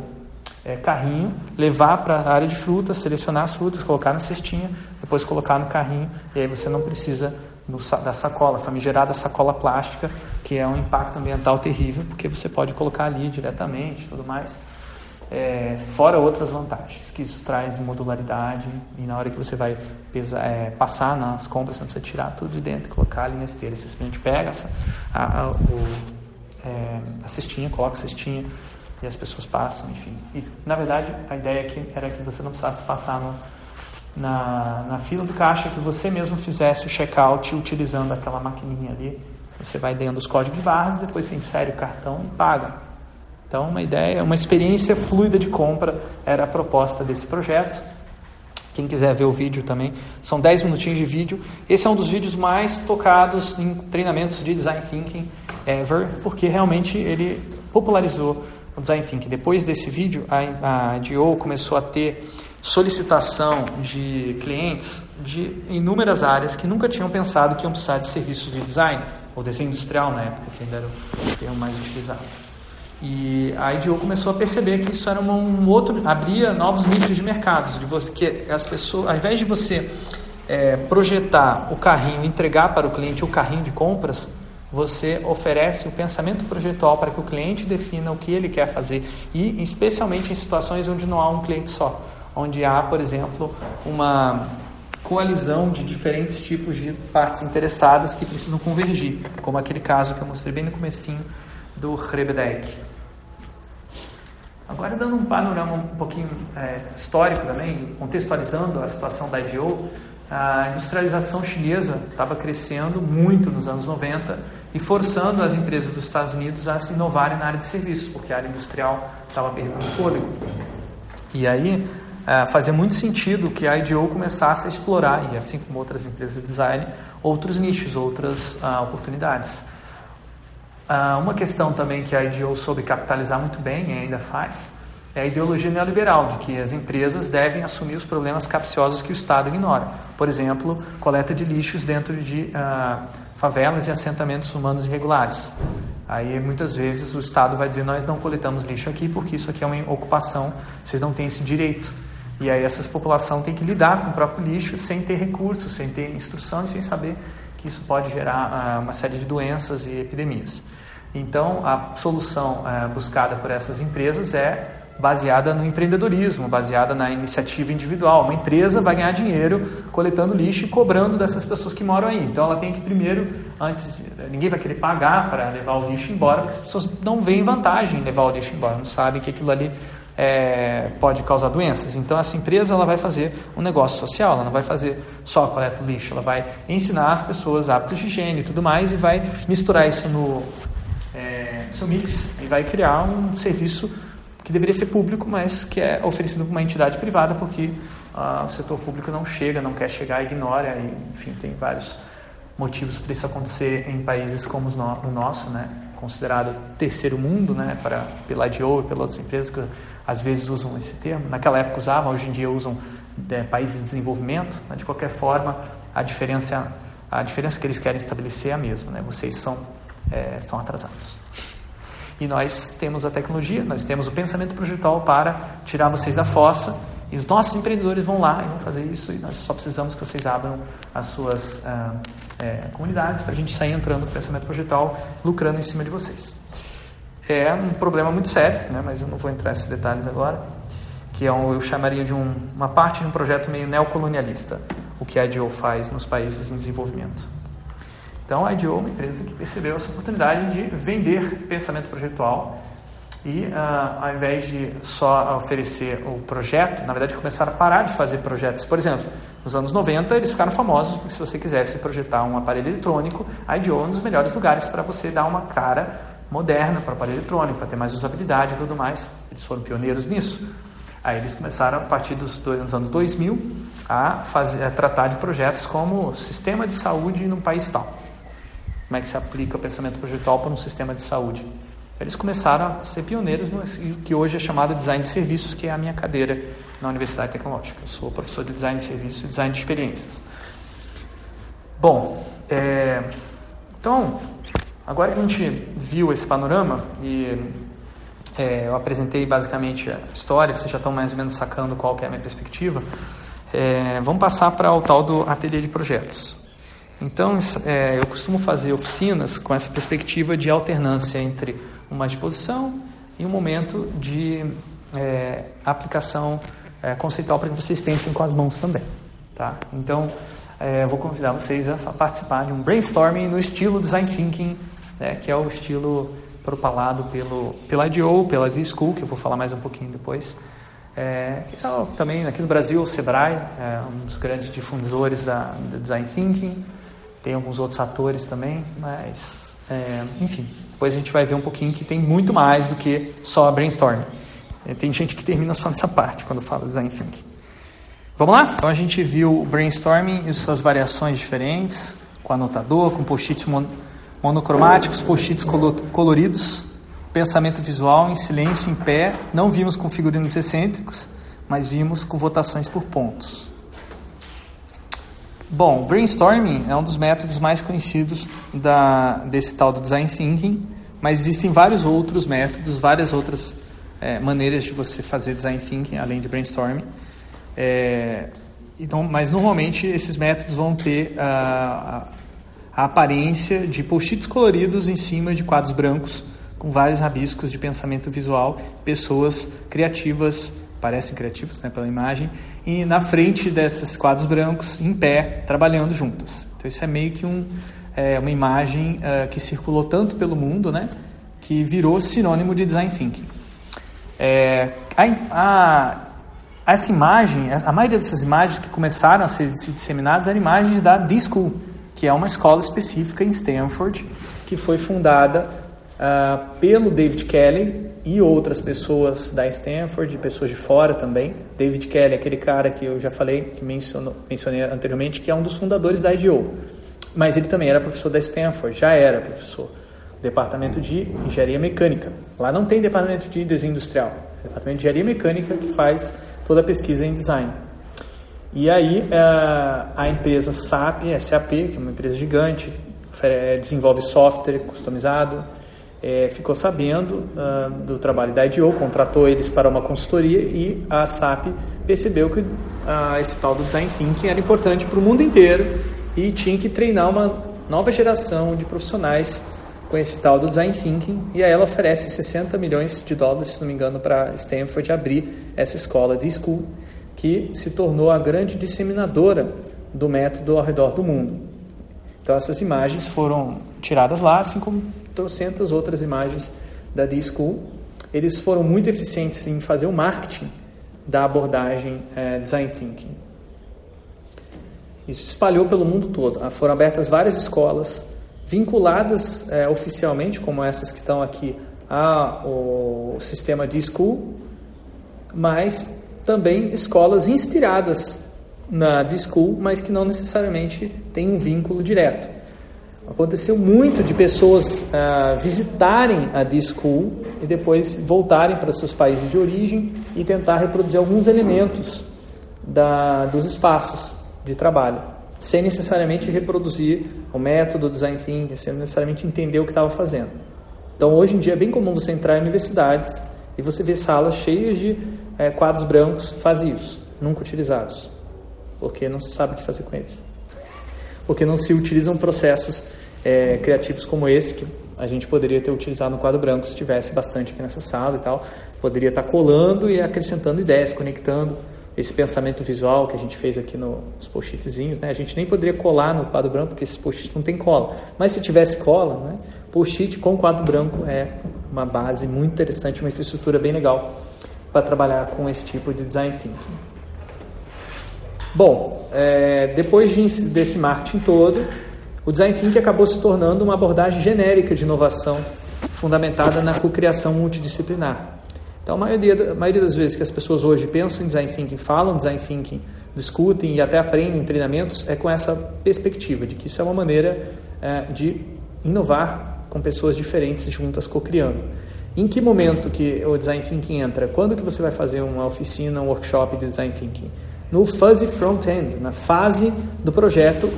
é, carrinho, levar para a área de frutas, selecionar as frutas, colocar na cestinha, depois colocar no carrinho e aí você não precisa no, da sacola, famigerada sacola plástica, que é um impacto ambiental terrível, porque você pode colocar ali diretamente tudo mais. É, fora outras vantagens que isso traz de modularidade e na hora que você vai pesar, é, passar nas compras, você não precisa tirar tudo de dentro e colocar ali na esteira. Você simplesmente pega essa, a, a, o, é, a cestinha, coloca a cestinha, e as pessoas passam, enfim. E, na verdade, a ideia aqui era que você não precisasse passar no, na, na fila do caixa, que você mesmo fizesse o check-out utilizando aquela maquininha ali. Você vai dentro dos códigos de barras, depois você insere o cartão e paga. Então, uma ideia, uma experiência fluida de compra era a proposta desse projeto. Quem quiser ver o vídeo também, são 10 minutinhos de vídeo. Esse é um dos vídeos mais tocados em treinamentos de design thinking ever, porque realmente ele popularizou o design thinking. Depois desse vídeo, a, a DO começou a ter solicitação de clientes de inúmeras áreas que nunca tinham pensado que iam precisar de serviços de design, ou desenho industrial na época, que ainda era o termo mais utilizado. E a IDO começou a perceber que isso era um outro, abria novos nichos de mercados, de você, que as pessoas, ao invés de você é, projetar o carrinho, entregar para o cliente o carrinho de compras, você oferece o pensamento projetual para que o cliente defina o que ele quer fazer e especialmente em situações onde não há um cliente só, onde há, por exemplo, uma coalizão de diferentes tipos de partes interessadas que precisam convergir, como aquele caso que eu mostrei bem no comecinho do Rebedek. Agora dando um panorama um pouquinho é, histórico também, contextualizando a situação da IDO, a industrialização chinesa estava crescendo muito nos anos 90 e forçando as empresas dos Estados Unidos a se inovarem na área de serviços, porque a área industrial estava perdendo fôlego. E aí é, fazia muito sentido que a IDO começasse a explorar, e assim como outras empresas de design, outros nichos, outras uh, oportunidades. Uh, uma questão também que a IDO soube capitalizar muito bem e ainda faz é a ideologia neoliberal, de que as empresas devem assumir os problemas capciosos que o Estado ignora. Por exemplo, coleta de lixos dentro de uh, favelas e assentamentos humanos irregulares. Aí muitas vezes o Estado vai dizer: nós não coletamos lixo aqui porque isso aqui é uma ocupação, vocês não têm esse direito. E aí essa população tem que lidar com o próprio lixo sem ter recursos, sem ter instrução e sem saber que isso pode gerar uh, uma série de doenças e epidemias. Então, a solução uh, buscada por essas empresas é baseada no empreendedorismo, baseada na iniciativa individual. Uma empresa vai ganhar dinheiro coletando lixo e cobrando dessas pessoas que moram aí. Então ela tem que primeiro, antes, ninguém vai querer pagar para levar o lixo embora, porque as pessoas não veem vantagem em levar o lixo embora, não sabem que aquilo ali é, pode causar doenças. Então essa empresa ela vai fazer um negócio social, ela não vai fazer só coleta lixo, ela vai ensinar as pessoas hábitos de higiene e tudo mais e vai misturar isso no é, seu mix e vai criar um serviço que deveria ser público, mas que é oferecido por uma entidade privada, porque ah, o setor público não chega, não quer chegar, ignora, e, enfim, tem vários motivos para isso acontecer em países como o nosso, né, considerado terceiro mundo, né, para, pela IDO e pelas outras empresas que às vezes usam esse termo. Naquela época usavam, hoje em dia usam é, países em desenvolvimento. Mas de qualquer forma, a diferença, a diferença que eles querem estabelecer é a mesma. Né? Vocês são, é, são atrasados. E nós temos a tecnologia, nós temos o pensamento projetual para tirar vocês da fossa. E os nossos empreendedores vão lá e vão fazer isso. E nós só precisamos que vocês abram as suas ah, é, comunidades para a gente sair entrando no pensamento projetual, lucrando em cima de vocês. É um problema muito sério, né, mas eu não vou entrar nesses detalhes agora, que é um, eu chamaria de um, uma parte de um projeto meio neocolonialista, o que a IDEO faz nos países em desenvolvimento. Então, a IDEO é uma empresa que percebeu essa oportunidade de vender pensamento projetual e, uh, ao invés de só oferecer o projeto, na verdade, começaram a parar de fazer projetos. Por exemplo, nos anos 90, eles ficaram famosos porque, se você quisesse projetar um aparelho eletrônico, a IDEO é um dos melhores lugares para você dar uma cara moderna para o aparelho eletrônico, para ter mais usabilidade e tudo mais. Eles foram pioneiros nisso. Aí eles começaram, a partir dos, dos anos 2000, a, fazer, a tratar de projetos como sistema de saúde no país tal. Como é que se aplica o pensamento projetual para um sistema de saúde? Eles começaram a ser pioneiros no que hoje é chamado de design de serviços, que é a minha cadeira na Universidade Tecnológica. Eu sou professor de design de serviços e design de experiências. Bom, é, então, agora que a gente viu esse panorama e é, eu apresentei basicamente a história, vocês já estão mais ou menos sacando qual é a minha perspectiva, é, vamos passar para o tal do ateliê de projetos. Então, é, eu costumo fazer oficinas com essa perspectiva de alternância entre uma exposição e um momento de é, aplicação é, conceitual para que vocês pensem com as mãos também. Tá? Então, é, vou convidar vocês a participar de um brainstorming no estilo Design Thinking, né, que é o estilo propalado pelo, pela IDEO, pela D-School, que eu vou falar mais um pouquinho depois. É, é também aqui no Brasil, o Sebrae, é um dos grandes difusores da, da Design Thinking, tem alguns outros atores também, mas, é, enfim, depois a gente vai ver um pouquinho que tem muito mais do que só a brainstorming. É, tem gente que termina só nessa parte quando fala design thinking. Vamos lá? Então a gente viu o brainstorming e suas variações diferentes, com anotador, com post-its monocromáticos, post-its coloridos, pensamento visual em silêncio, em pé. Não vimos com figurinos excêntricos, mas vimos com votações por pontos. Bom, brainstorming é um dos métodos mais conhecidos da, desse tal do design thinking, mas existem vários outros métodos, várias outras é, maneiras de você fazer design thinking além de brainstorming. É, então, mas normalmente esses métodos vão ter a, a, a aparência de post-its coloridos em cima de quadros brancos com vários rabiscos de pensamento visual, pessoas criativas, parecem criativas né, pela imagem, e na frente desses quadros brancos, em pé, trabalhando juntas. Então isso é meio que um, é, uma imagem uh, que circulou tanto pelo mundo, né, que virou sinônimo de design thinking. É, a, a, essa imagem, a maioria dessas imagens que começaram a ser disseminadas eram imagens da D-School, que é uma escola específica em Stanford, que foi fundada uh, pelo David Kelly e outras pessoas da Stanford, pessoas de fora também. David Kelly, aquele cara que eu já falei, que mencionou, mencionei anteriormente, que é um dos fundadores da IDEO. Mas ele também era professor da Stanford, já era professor. Departamento de Engenharia Mecânica. Lá não tem departamento de desenho industrial. É departamento de Engenharia Mecânica que faz toda a pesquisa em design. E aí eh, a empresa SAP, SAP, que é uma empresa gigante, desenvolve software customizado, é, ficou sabendo uh, do trabalho da IDEO, contratou eles para uma consultoria e a SAP percebeu que uh, esse tal do design thinking era importante para o mundo inteiro e tinha que treinar uma nova geração de profissionais com esse tal do design thinking e aí ela oferece 60 milhões de dólares, se não me engano, para Stanford abrir essa escola de school que se tornou a grande disseminadora do método ao redor do mundo. Então essas imagens foram tiradas lá, assim como trocentas outras imagens da D-School. Eles foram muito eficientes em fazer o marketing da abordagem é, Design Thinking. Isso espalhou pelo mundo todo. Ah, foram abertas várias escolas vinculadas é, oficialmente, como essas que estão aqui, ao sistema D-School, mas também escolas inspiradas na D-School, mas que não necessariamente têm um vínculo direto. Aconteceu muito de pessoas uh, visitarem a D-School e depois voltarem para seus países de origem e tentar reproduzir alguns elementos da, dos espaços de trabalho, sem necessariamente reproduzir o método design thinking, sem necessariamente entender o que estava fazendo. Então, hoje em dia é bem comum você entrar em universidades e você ver salas cheias de é, quadros brancos vazios, nunca utilizados, porque não se sabe o que fazer com eles, porque não se utilizam processos é, criativos como esse, que a gente poderia ter utilizado no quadro branco se tivesse bastante aqui nessa sala e tal. Poderia estar colando e acrescentando ideias, conectando esse pensamento visual que a gente fez aqui nos post-itzinhos. Né? A gente nem poderia colar no quadro branco, porque esses post-its não tem cola. Mas se tivesse cola, né? post-it com quadro branco é uma base muito interessante, uma infraestrutura bem legal para trabalhar com esse tipo de design thinking. Bom, é, depois de, desse marketing todo, o design thinking acabou se tornando uma abordagem genérica de inovação, fundamentada na cocriação multidisciplinar. Então, a maioria, a maioria das vezes que as pessoas hoje pensam em design thinking, falam design thinking, discutem e até aprendem em treinamentos é com essa perspectiva de que isso é uma maneira é, de inovar com pessoas diferentes juntas co-criando. Em que momento que o design thinking entra? Quando que você vai fazer uma oficina, um workshop de design thinking? No fuzzy front-end, na fase do projeto,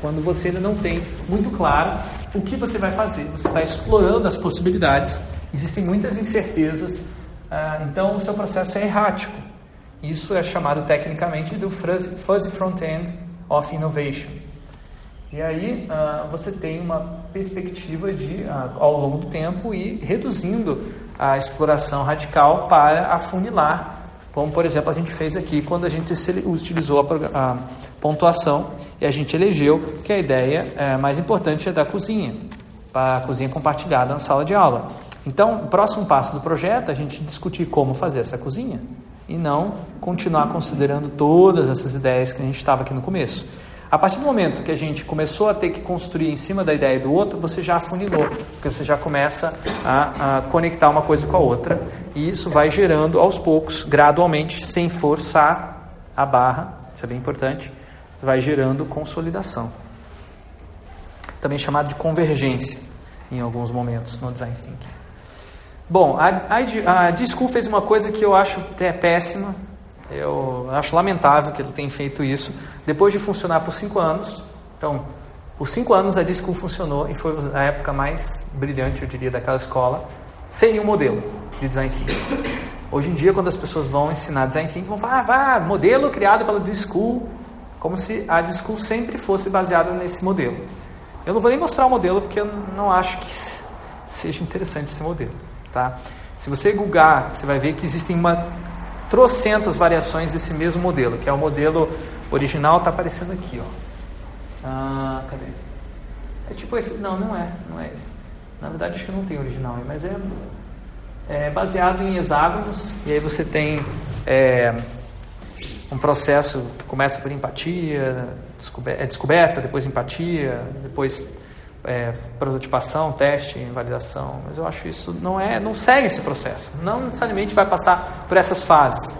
quando você ainda não tem muito claro o que você vai fazer. Você está explorando as possibilidades, existem muitas incertezas, ah, então o seu processo é errático. Isso é chamado tecnicamente do fuzzy front-end of innovation. E aí uh, você tem uma perspectiva de, uh, ao longo do tempo, ir reduzindo a exploração radical para afunilar, como por exemplo a gente fez aqui quando a gente utilizou a, pontuação e a gente elegeu que a ideia é, mais importante é da cozinha, a cozinha compartilhada na sala de aula. Então, o próximo passo do projeto é a gente discutir como fazer essa cozinha e não continuar considerando todas essas ideias que a gente estava aqui no começo. A partir do momento que a gente começou a ter que construir em cima da ideia do outro, você já afunilou, porque você já começa a, a, conectar uma coisa com a outra, e isso vai gerando aos poucos, gradualmente, sem forçar a barra, isso é bem importante, vai gerando consolidação. Também chamado de convergência em alguns momentos no design thinking. Bom, a, a, a fez uma coisa que eu acho péssima, eu acho lamentável que ele tenha feito isso. Depois de funcionar por cinco anos, então, por cinco anos a Disco funcionou e foi a época mais brilhante, eu diria, daquela escola, sem nenhum modelo de design thinking. Hoje em dia, quando as pessoas vão ensinar design thinking, vão falar, ah, vá, modelo criado pela Disco, como se a Disco sempre fosse baseada nesse modelo. Eu não vou nem mostrar o modelo porque eu não acho que seja interessante esse modelo, tá? Se você googar, você vai ver que existem uma trocentas variações desse mesmo modelo, que é o modelo original, está aparecendo aqui, ó. Ah, cadê? É tipo esse, não, não é, não é esse. Na verdade, acho que não tem original, mas é, é baseado em hexágonos, e aí você tem é, um processo que começa por empatia, é descoberta, depois empatia, depois é, prototipação, teste, validação, mas eu acho isso não é, não segue esse processo, não necessariamente vai passar por essas fases.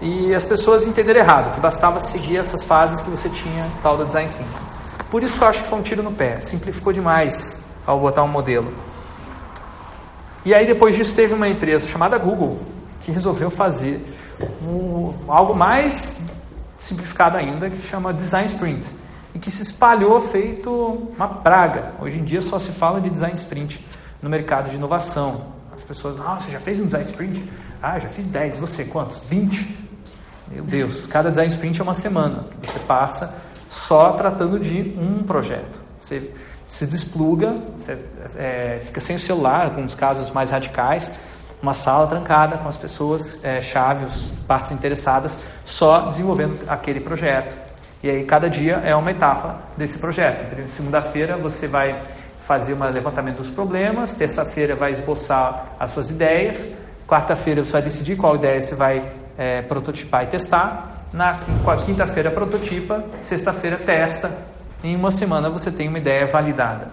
E as pessoas entenderam errado, que bastava seguir essas fases que você tinha tal do design thinking. Por isso que eu acho que foi um tiro no pé, simplificou demais ao botar um modelo. E aí depois disso teve uma empresa chamada Google que resolveu fazer um, algo mais simplificado ainda, que chama Design Sprint e que se espalhou feito uma praga. Hoje em dia só se fala de design sprint no mercado de inovação. As pessoas, ah, você já fez um design sprint? Ah, já fiz 10. Você quantos? 20. Meu Deus, cada design sprint é uma semana que você passa só tratando de um projeto. Você se despluga, você é, fica sem o celular, com os casos mais radicais, uma sala trancada com as pessoas é, chave, as partes interessadas, só desenvolvendo aquele projeto. E aí cada dia é uma etapa desse projeto. Segunda-feira você vai fazer um levantamento dos problemas, terça-feira vai esboçar as suas ideias, quarta-feira você vai decidir qual ideia você vai é, prototipar e testar, na quinta-feira prototipa, sexta-feira testa, em uma semana você tem uma ideia validada.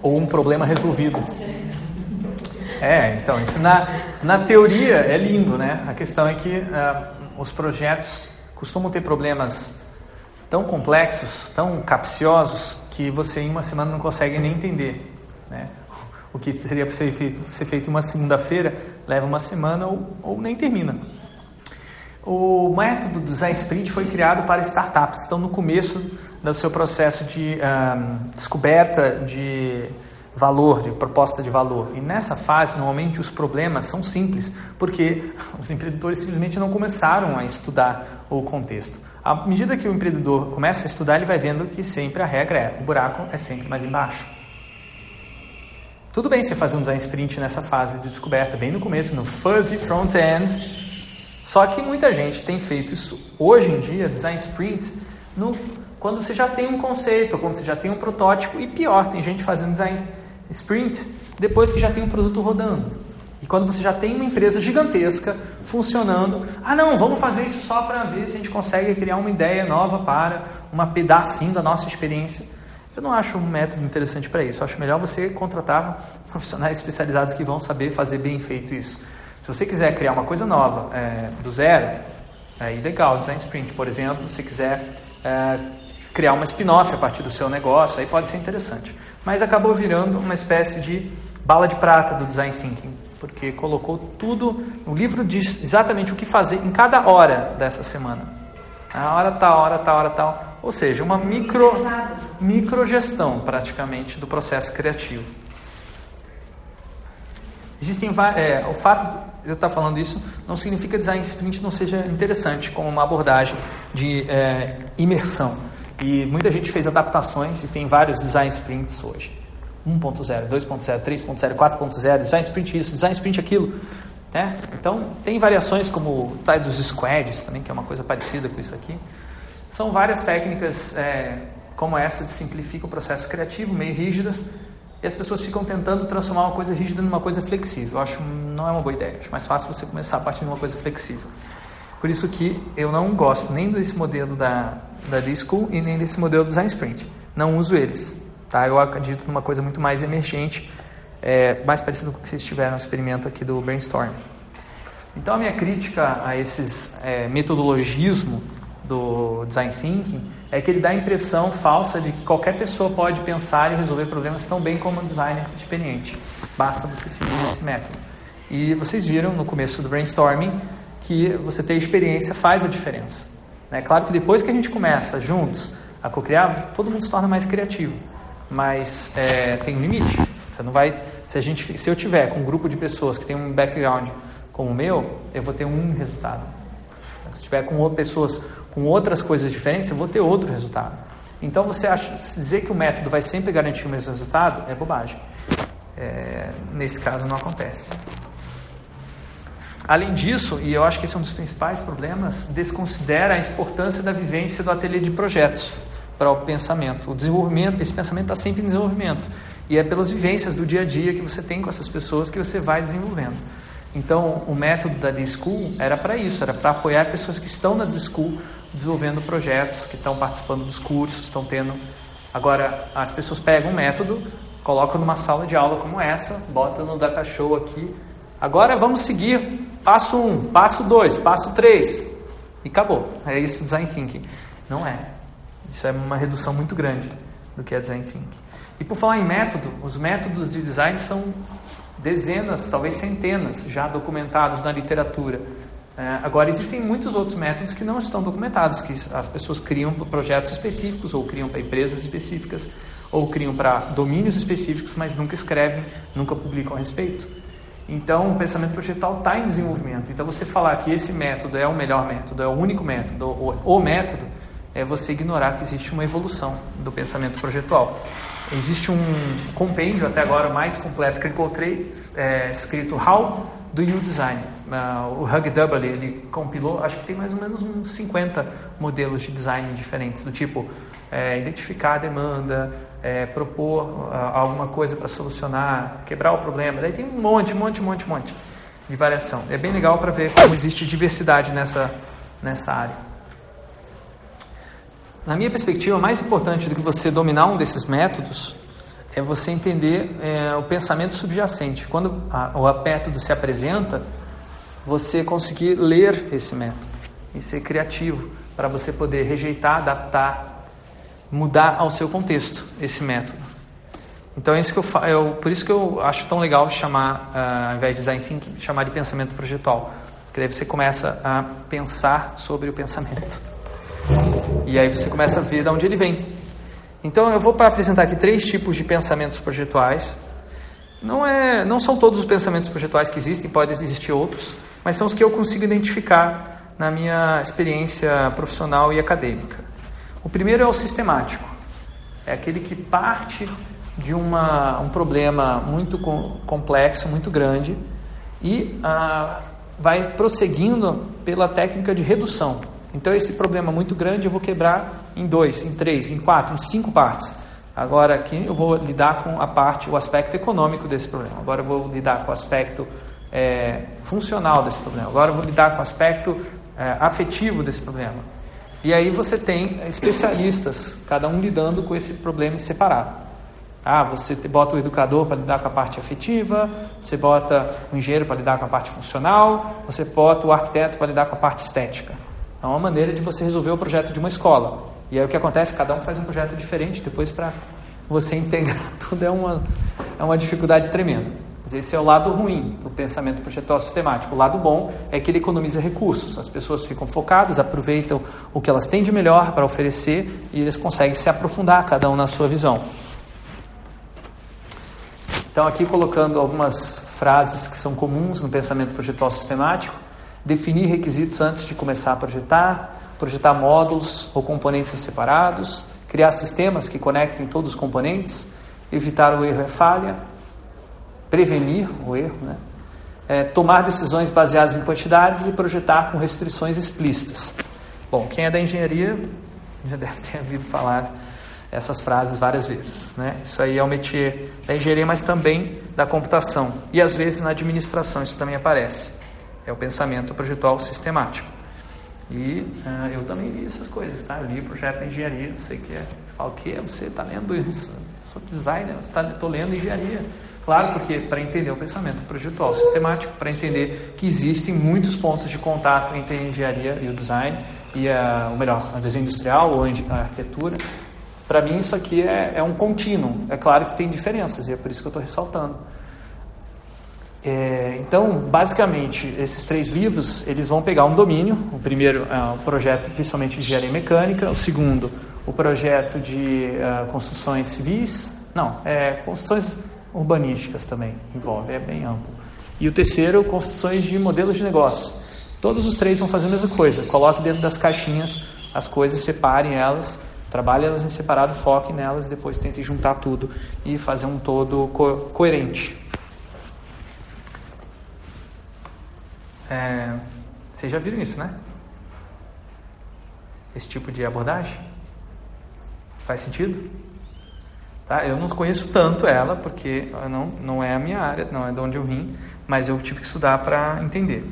Ou um problema resolvido. É, então, isso na, na teoria é lindo, né? A questão é que uh, os projetos costumam ter problemas tão complexos, tão capciosos, que você em uma semana não consegue nem entender. Né? O que teria para ser feito, ser feito uma segunda-feira leva uma semana ou, ou nem termina. O método do Design Sprint foi criado para startups, estão no começo do seu processo de ah, descoberta de valor, de proposta de valor. E nessa fase, normalmente os problemas são simples, porque os empreendedores simplesmente não começaram a estudar o contexto. À medida que o empreendedor começa a estudar, ele vai vendo que sempre a regra é: o buraco é sempre mais embaixo. Tudo bem você fazer um design sprint nessa fase de descoberta, bem no começo, no fuzzy front-end. Só que muita gente tem feito isso hoje em dia, design sprint, no, quando você já tem um conceito, quando você já tem um protótipo, e pior, tem gente fazendo design sprint depois que já tem um produto rodando. E quando você já tem uma empresa gigantesca funcionando, ah não, vamos fazer isso só para ver se a gente consegue criar uma ideia nova para uma pedacinho da nossa experiência. Eu não acho um método interessante para isso. Eu acho melhor você contratar profissionais especializados que vão saber fazer bem feito isso. Se você quiser criar uma coisa nova é, do zero, é legal, design sprint, por exemplo, se quiser é, criar uma spin-off a partir do seu negócio, aí pode ser interessante. Mas acabou virando uma espécie de bala de prata do design thinking, porque colocou tudo, o livro diz exatamente o que fazer em cada hora dessa semana. A hora tal, hora tal, hora tal. Ou seja, uma micro, microgestão praticamente do processo criativo. Existem é, o fato de eu estar falando isso não significa design sprint não seja interessante como uma abordagem de é, imersão. E muita gente fez adaptações e tem vários design sprints hoje. 1.0, 2.0, 3.0, 4.0, design sprint isso, design sprint aquilo. Né? Então, tem variações como tal dos squads, também, que é uma coisa parecida com isso aqui. São várias técnicas é, como essa de simplifica o processo criativo, meio rígidas, e as pessoas ficam tentando transformar uma coisa rígida numa coisa flexível. Eu acho não é uma boa ideia. Acho mais fácil você começar a partir de uma coisa flexível. Por isso que eu não gosto nem desse modelo da, da D-School e nem desse modelo do Design Sprint. Não uso eles. Tá? Eu acredito numa coisa muito mais emergente, é, mais parecido com o que vocês tiveram no experimento aqui do brainstorm. Então a minha crítica a esses é, metodologismo do design thinking é que ele dá a impressão falsa de que qualquer pessoa pode pensar e resolver problemas tão bem como um designer experiente. Basta você seguir esse método. E vocês viram no começo do brainstorming que você ter experiência faz a diferença. É claro que depois que a gente começa juntos a co-criar, todo mundo se torna mais criativo, mas é, tem um limite. Você não vai, se a gente, se eu tiver com um grupo de pessoas que tem um background como o meu, eu vou ter um resultado. Se tiver com pessoas com outras coisas diferentes, eu vou ter outro resultado. Então você acha dizer que o método vai sempre garantir o mesmo resultado é bobagem. É, nesse caso não acontece. Além disso, e eu acho que esse é um dos principais problemas, desconsidera a importância da vivência do ateliê de projetos para o pensamento. O desenvolvimento, esse pensamento está sempre em desenvolvimento. E é pelas vivências do dia a dia que você tem com essas pessoas que você vai desenvolvendo. Então, o método da D-School era para isso, era para apoiar pessoas que estão na D-School desenvolvendo projetos, que estão participando dos cursos, estão tendo. Agora, as pessoas pegam um método, colocam numa sala de aula como essa, botam no data show aqui. Agora vamos seguir passo 1, um, passo 2, passo 3. E acabou. É isso design thinking. Não é. Isso é uma redução muito grande do que é design thinking. E por falar em método, os métodos de design são dezenas, talvez centenas já documentados na literatura. É, agora, existem muitos outros métodos que não estão documentados, que as pessoas criam para projetos específicos, ou criam para empresas específicas, ou criam para domínios específicos, mas nunca escrevem, nunca publicam a respeito. Então, o pensamento projetual está em desenvolvimento. Então, você falar que esse método é o melhor método, é o único método, ou o método, é você ignorar que existe uma evolução do pensamento projetual. Existe um compêndio, até agora mais completo, que eu encontrei, é, escrito How do You Design? Uh, o Hug W ele compilou, acho que tem mais ou menos uns 50 modelos de design diferentes, do tipo é, identificar a demanda, é, propor uh, alguma coisa para solucionar, quebrar o problema. Daí tem um monte, monte, monte, monte de variação. É bem legal para ver como existe diversidade nessa, nessa área. Na minha perspectiva, mais importante do que você dominar um desses métodos é você entender é, o pensamento subjacente. Quando a, o método se apresenta, você conseguir ler esse método e ser criativo para você poder rejeitar, adaptar, mudar ao seu contexto esse método. Então é isso que eu, eu por isso que eu acho tão legal chamar, uh, ao invés de design thinking, chamar de pensamento projetual, porque daí você começa a pensar sobre o pensamento e aí você começa a ver de onde ele vem. Então eu vou apresentar aqui três tipos de pensamentos projetuais. Não é, não são todos os pensamentos projetuais que existem, podem existir outros mas são os que eu consigo identificar na minha experiência profissional e acadêmica. O primeiro é o sistemático, é aquele que parte de uma, um problema muito complexo, muito grande, e ah, vai prosseguindo pela técnica de redução. Então, esse problema muito grande eu vou quebrar em dois, em três, em quatro, em cinco partes. Agora, aqui eu vou lidar com a parte, o aspecto econômico desse problema. Agora, eu vou lidar com o aspecto é, funcional desse problema. Agora eu vou lidar com o aspecto é, afetivo desse problema. E aí você tem especialistas, cada um lidando com esse problema separado. Ah, você bota o educador para lidar com a parte afetiva, você bota o engenheiro para lidar com a parte funcional, você bota o arquiteto para lidar com a parte estética. É uma maneira de você resolver o projeto de uma escola. E aí o que acontece? Cada um faz um projeto diferente, depois para você integrar tudo é uma, é uma dificuldade tremenda. Esse é o lado ruim do pensamento projetual sistemático. O lado bom é que ele economiza recursos. As pessoas ficam focadas, aproveitam o que elas têm de melhor para oferecer e eles conseguem se aprofundar, cada um na sua visão. Então, aqui colocando algumas frases que são comuns no pensamento projetual sistemático: definir requisitos antes de começar a projetar, projetar módulos ou componentes separados, criar sistemas que conectem todos os componentes, evitar o erro e falha, prevenir o erro, né? É, tomar decisões baseadas em quantidades e projetar com restrições explícitas. Bom, quem é da engenharia já deve ter ouvido falar essas frases várias vezes. Né? Isso aí é o métier da engenharia, mas também da computação. E às vezes na administração isso também aparece. É o pensamento projetual sistemático. E uh, eu também li essas coisas, tá? Eu li projeto de engenharia, não sei o que é. Você fala, o que? Você está lendo isso? Eu sou designer, você está lendo engenharia. Claro, porque para entender o pensamento projetual sistemático, para entender que existem muitos pontos de contato entre a engenharia e o design, e a, ou melhor, a desenho industrial ou a arquitetura. Para mim, isso aqui é, é um contínuo. É claro que tem diferenças, e é por isso que eu estou ressaltando. É, então, basicamente, esses três livros eles vão pegar um domínio. O primeiro é o projeto, principalmente de engenharia mecânica. O segundo, o projeto de uh, construções civis. Não, é construções urbanísticas também envolve, é bem amplo. E o terceiro, construções de modelos de negócio. Todos os três vão fazer a mesma coisa. Coloque dentro das caixinhas as coisas, separem elas, trabalhe elas em separado, foque nelas e depois tente juntar tudo e fazer um todo co coerente. É, vocês já viram isso, né? Esse tipo de abordagem? Faz sentido? Tá? Eu não conheço tanto ela, porque não, não é a minha área, não é de onde eu vim, mas eu tive que estudar para entender.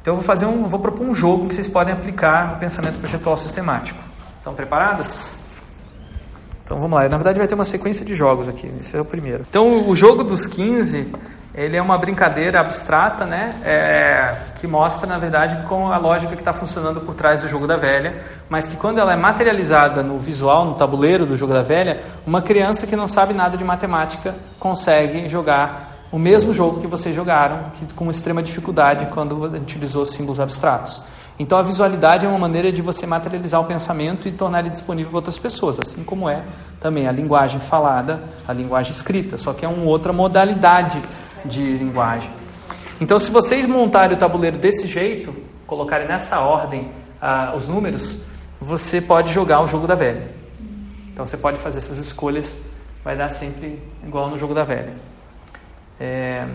Então eu vou fazer um, vou propor um jogo que vocês podem aplicar no pensamento projetual sistemático. Estão preparadas? Então vamos lá. Na verdade vai ter uma sequência de jogos aqui. Esse é o primeiro. Então o jogo dos 15 ele é uma brincadeira abstrata, né? É, que mostra, na verdade, com a lógica que está funcionando por trás do jogo da velha, mas que quando ela é materializada no visual, no tabuleiro do jogo da velha, uma criança que não sabe nada de matemática consegue jogar o mesmo jogo que vocês jogaram, que, com extrema dificuldade quando utilizou símbolos abstratos. Então a visualidade é uma maneira de você materializar o pensamento e tornar ele disponível para outras pessoas, assim como é também a linguagem falada, a linguagem escrita, só que é uma outra modalidade de linguagem. Então, se vocês montarem o tabuleiro desse jeito, colocarem nessa ordem ah, os números, você pode jogar o jogo da velha. Então, você pode fazer essas escolhas, vai dar sempre igual no jogo da velha. É...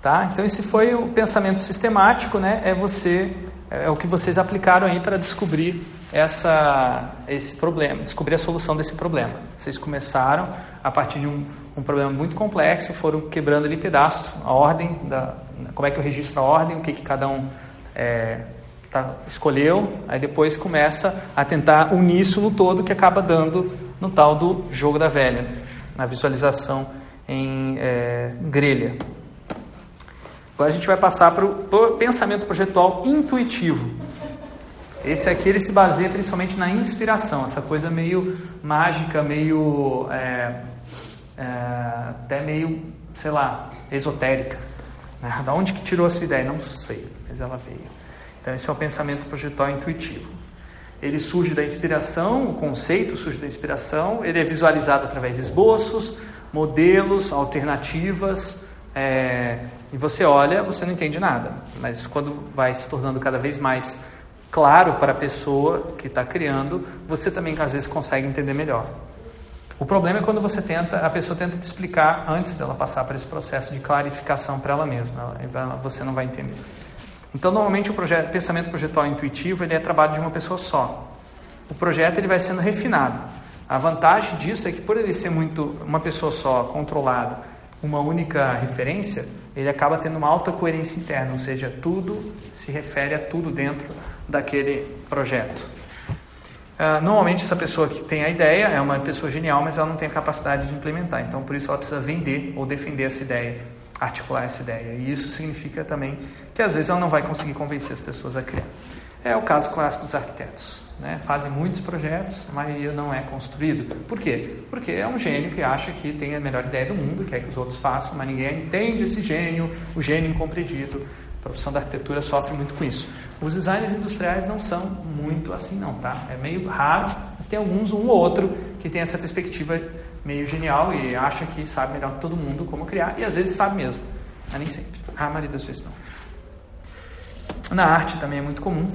Tá? Então, esse foi o pensamento sistemático, né? É você é o que vocês aplicaram aí para descobrir essa, esse problema, descobrir a solução desse problema. Vocês começaram a partir de um, um problema muito complexo, foram quebrando ali pedaços, a ordem, da, como é que eu registro a ordem, o que, que cada um é, tá, escolheu, aí depois começa a tentar unir isso no todo que acaba dando no tal do jogo da velha, na visualização em é, grelha. Agora a gente vai passar para o pensamento projetual intuitivo. Esse aqui ele se baseia principalmente na inspiração, essa coisa meio mágica, meio é, é, até meio, sei lá, esotérica. Né? Da onde que tirou essa ideia? Não sei, mas ela veio. Então esse é o pensamento projetual intuitivo. Ele surge da inspiração, o conceito surge da inspiração, ele é visualizado através de esboços, modelos, alternativas, é, e você olha, você não entende nada, mas quando vai se tornando cada vez mais claro para a pessoa que está criando, você também às vezes consegue entender melhor. O problema é quando você tenta, a pessoa tenta te explicar antes dela passar por esse processo de clarificação para ela mesma, ela, você não vai entender. Então, normalmente o projeto, pensamento projetual intuitivo ele é trabalho de uma pessoa só. O projeto ele vai sendo refinado. A vantagem disso é que por ele ser muito uma pessoa só, controlado, uma única referência, ele acaba tendo uma alta coerência interna, ou seja, tudo se refere a tudo dentro daquele projeto. Uh, normalmente essa pessoa que tem a ideia é uma pessoa genial, mas ela não tem a capacidade de implementar. Então, por isso ela precisa vender ou defender essa ideia, articular essa ideia. E isso significa também que às vezes ela não vai conseguir convencer as pessoas a criar. É o caso clássico dos arquitetos. Né? Fazem muitos projetos, a maioria não é construído. Por quê? Porque é um gênio que acha que tem a melhor ideia do mundo, quer que os outros façam, mas ninguém entende esse gênio, o gênio incompreendido. A profissão da arquitetura sofre muito com isso. Os designers industriais não são muito assim, não, tá? É meio raro, mas tem alguns, um ou outro, que tem essa perspectiva meio genial e acha que sabe melhor que todo mundo como criar, e às vezes sabe mesmo, mas nem sempre. A maioria das vezes não. Na arte também é muito comum,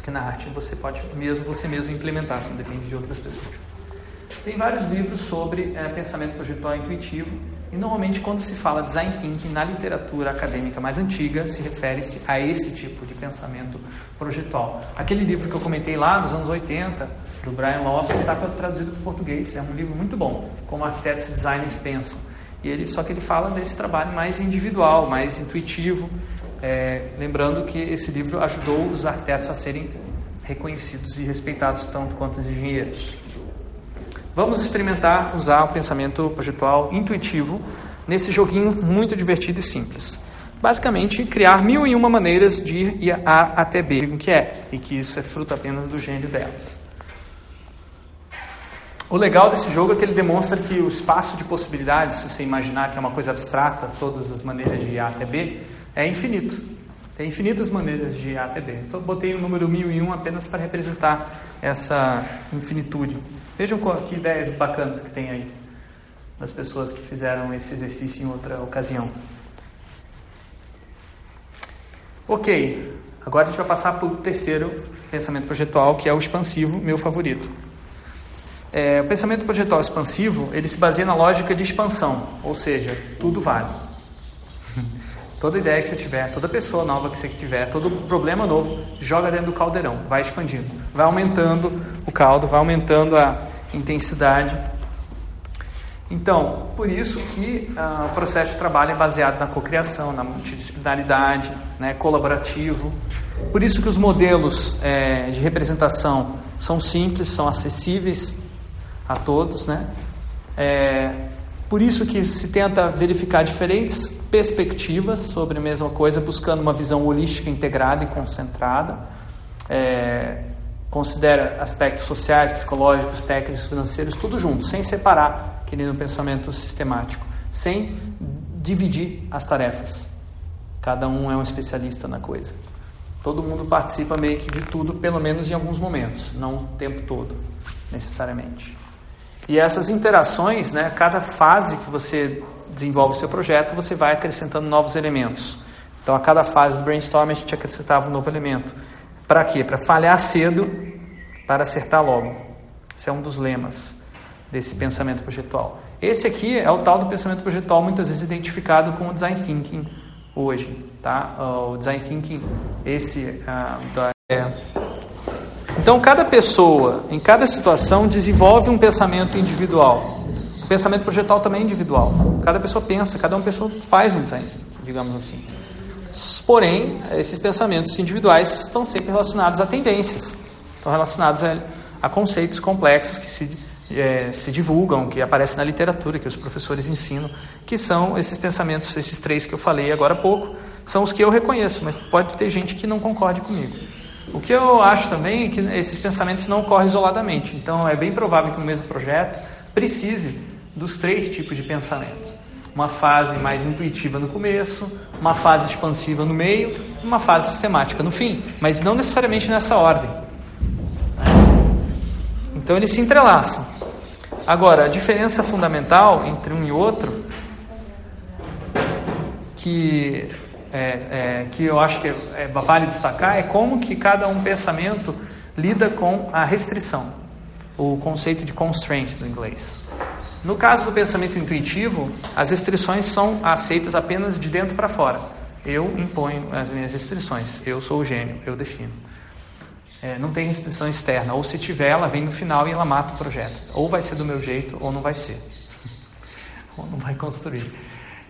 que na arte você pode mesmo você mesmo implementar, não depende de outras pessoas. Tem vários livros sobre é, pensamento projetual intuitivo e normalmente quando se fala design thinking na literatura acadêmica mais antiga se refere-se a esse tipo de pensamento projetual. Aquele livro que eu comentei lá nos anos 80 do Brian Lawson está traduzido para português. É um livro muito bom, como arquitetos e designers pensam. E ele só que ele fala desse trabalho mais individual, mais intuitivo é, lembrando que esse livro ajudou os arquitetos a serem reconhecidos e respeitados tanto quanto os engenheiros. Vamos experimentar usar o pensamento projetual intuitivo nesse joguinho muito divertido e simples. Basicamente, criar mil e uma maneiras de ir A até B, que é, e que isso é fruto apenas do gênio delas. O legal desse jogo é que ele demonstra que o espaço de possibilidades, se você imaginar que é uma coisa abstrata, todas as maneiras de ir A até B, é infinito. Tem infinitas maneiras de A até B. Então, botei o número 1001 apenas para representar essa infinitude. Vejam que ideias bacanas que tem aí das pessoas que fizeram esse exercício em outra ocasião. Ok, agora a gente vai passar para o terceiro pensamento projetual, que é o expansivo, meu favorito. É, o pensamento projetual expansivo ele se baseia na lógica de expansão, ou seja, tudo vale. Toda ideia que você tiver, toda pessoa nova que você tiver, todo problema novo, joga dentro do caldeirão, vai expandindo, vai aumentando o caldo, vai aumentando a intensidade. Então, por isso que ah, o processo de trabalho é baseado na cocriação, na multidisciplinaridade, né, colaborativo. Por isso que os modelos é, de representação são simples, são acessíveis a todos, né? É, por isso que se tenta verificar diferentes perspectivas sobre a mesma coisa, buscando uma visão holística, integrada e concentrada. É, considera aspectos sociais, psicológicos, técnicos, financeiros, tudo junto, sem separar, que nem no pensamento sistemático, sem dividir as tarefas. Cada um é um especialista na coisa. Todo mundo participa meio que de tudo, pelo menos em alguns momentos, não o tempo todo, necessariamente. E essas interações, né, cada fase que você desenvolve o seu projeto, você vai acrescentando novos elementos. Então, a cada fase do brainstorm, a gente acrescentava um novo elemento. Para quê? Para falhar cedo, para acertar logo. Esse é um dos lemas desse pensamento projetual. Esse aqui é o tal do pensamento projetual, muitas vezes identificado com o design thinking hoje. Tá? O design thinking, esse uh, da, é, então, cada pessoa, em cada situação, desenvolve um pensamento individual. Pensamento projetual também é individual. Cada pessoa pensa, cada uma pessoa faz um design, digamos assim. Porém, esses pensamentos individuais estão sempre relacionados a tendências, estão relacionados a, a conceitos complexos que se, é, se divulgam, que aparecem na literatura, que os professores ensinam, que são esses pensamentos, esses três que eu falei agora há pouco, são os que eu reconheço, mas pode ter gente que não concorde comigo. O que eu acho também é que esses pensamentos não ocorrem isoladamente. Então, é bem provável que o mesmo projeto precise dos três tipos de pensamento. Uma fase mais intuitiva no começo, uma fase expansiva no meio, uma fase sistemática no fim, mas não necessariamente nessa ordem. Então, eles se entrelaçam. Agora, a diferença fundamental entre um e outro, que é, é, que eu acho que é, é, vale destacar é como que cada um pensamento lida com a restrição, o conceito de constraint do inglês. No caso do pensamento intuitivo, as restrições são aceitas apenas de dentro para fora. Eu imponho as minhas restrições, eu sou o gênio, eu defino. É, não tem restrição externa, ou se tiver, ela vem no final e ela mata o projeto. Ou vai ser do meu jeito, ou não vai ser. ou não vai construir.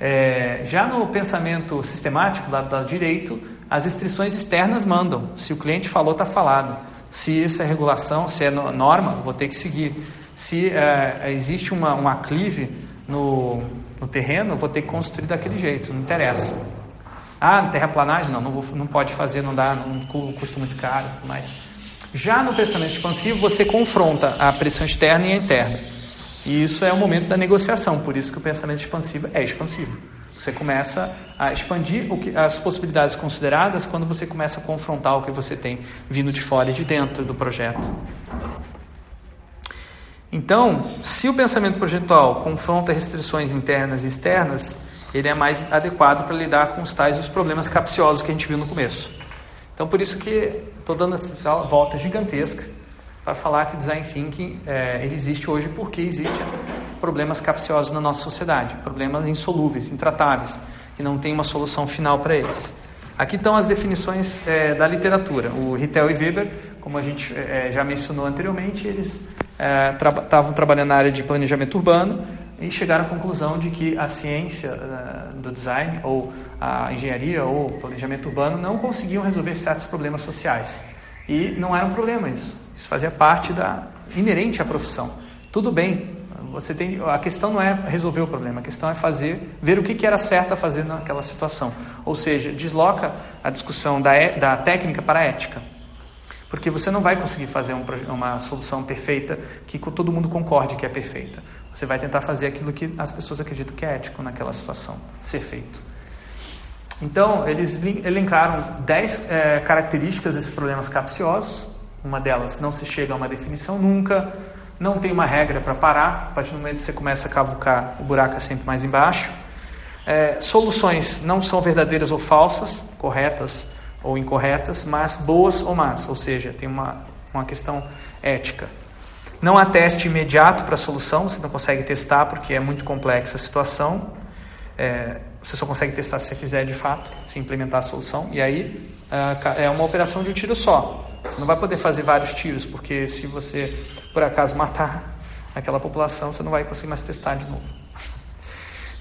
É, já no pensamento sistemático, lado do direito, as restrições externas mandam. Se o cliente falou, está falado. Se isso é regulação, se é norma, vou ter que seguir. Se é, existe uma, um aclive no, no terreno, vou ter que construir daquele jeito, não interessa. Ah, terraplanagem? Não, não, vou, não pode fazer, não dá, não custa muito caro, mas já no pensamento expansivo você confronta a pressão externa e a interna. E isso é o momento da negociação, por isso que o pensamento expansivo é expansivo. Você começa a expandir que, as possibilidades consideradas quando você começa a confrontar o que você tem vindo de fora e de dentro do projeto. Então, se o pensamento projetual confronta restrições internas e externas, ele é mais adequado para lidar com os tais os problemas capciosos que a gente viu no começo. Então, por isso que estou dando essa volta gigantesca para falar que design thinking é, ele existe hoje porque existem problemas capciosos na nossa sociedade, problemas insolúveis, intratáveis, que não tem uma solução final para eles. Aqui estão as definições é, da literatura. O Rittel e Weber, como a gente é, já mencionou anteriormente, eles estavam é, trabalhando na área de planejamento urbano e chegaram à conclusão de que a ciência uh, do design, ou a engenharia, ou planejamento urbano não conseguiam resolver certos problemas sociais. E não era um problema isso. Isso fazia parte da inerente à profissão. Tudo bem, você tem a questão não é resolver o problema, a questão é fazer, ver o que, que era certo a fazer naquela situação. Ou seja, desloca a discussão da, da técnica para a ética. Porque você não vai conseguir fazer um, uma solução perfeita que todo mundo concorde que é perfeita. Você vai tentar fazer aquilo que as pessoas acreditam que é ético naquela situação, ser feito. Então, eles elencaram 10 é, características desses problemas capciosos. Uma delas, não se chega a uma definição nunca, não tem uma regra para parar. A partir do momento que você começa a cavucar, o buraco é sempre mais embaixo. É, soluções não são verdadeiras ou falsas, corretas ou incorretas, mas boas ou más, ou seja, tem uma, uma questão ética. Não há teste imediato para a solução, você não consegue testar porque é muito complexa a situação. É, você só consegue testar se fizer de fato, se implementar a solução. E aí é uma operação de um tiro só. Você não vai poder fazer vários tiros, porque se você por acaso matar aquela população, você não vai conseguir mais testar de novo.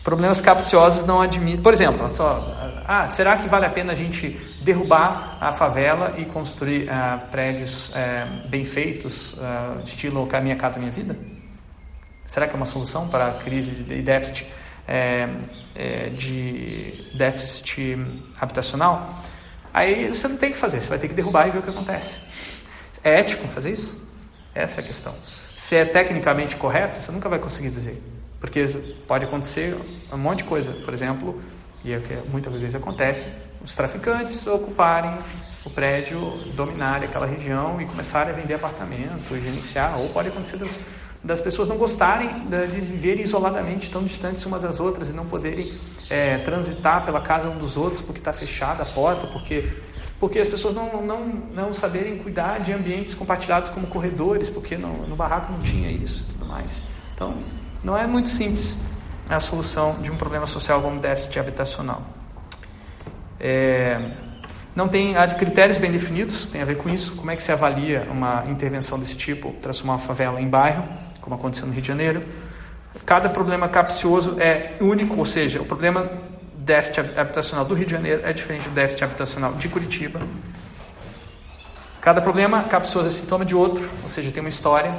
Problemas capciosos não admitem. Por exemplo, só, ah, será que vale a pena a gente derrubar a favela e construir ah, prédios eh, bem feitos, ah, estilo a Minha Casa Minha Vida? Será que é uma solução para a crise de déficit, eh, eh, de déficit habitacional? Aí você não tem que fazer, você vai ter que derrubar e ver o que acontece. É ético fazer isso? Essa é a questão. Se é tecnicamente correto, você nunca vai conseguir dizer. Porque pode acontecer um monte de coisa. Por exemplo, e é o que muitas vezes acontece, os traficantes ocuparem o prédio, dominarem aquela região e começarem a vender apartamento, gerenciar, ou pode acontecer das, das pessoas não gostarem de viverem isoladamente, tão distantes umas das outras e não poderem é, transitar pela casa um dos outros porque está fechada a porta, porque porque as pessoas não, não, não saberem cuidar de ambientes compartilhados como corredores, porque no, no barraco não tinha isso e tudo mais. Então, não é muito simples a solução de um problema social como déficit habitacional. É, não tem há critérios bem definidos, tem a ver com isso. Como é que se avalia uma intervenção desse tipo, transformar uma favela em bairro, como aconteceu no Rio de Janeiro? Cada problema capcioso é único, ou seja, o problema déficit habitacional do Rio de Janeiro é diferente do déficit habitacional de Curitiba. Cada problema capcioso é sintoma de outro, ou seja, tem uma história.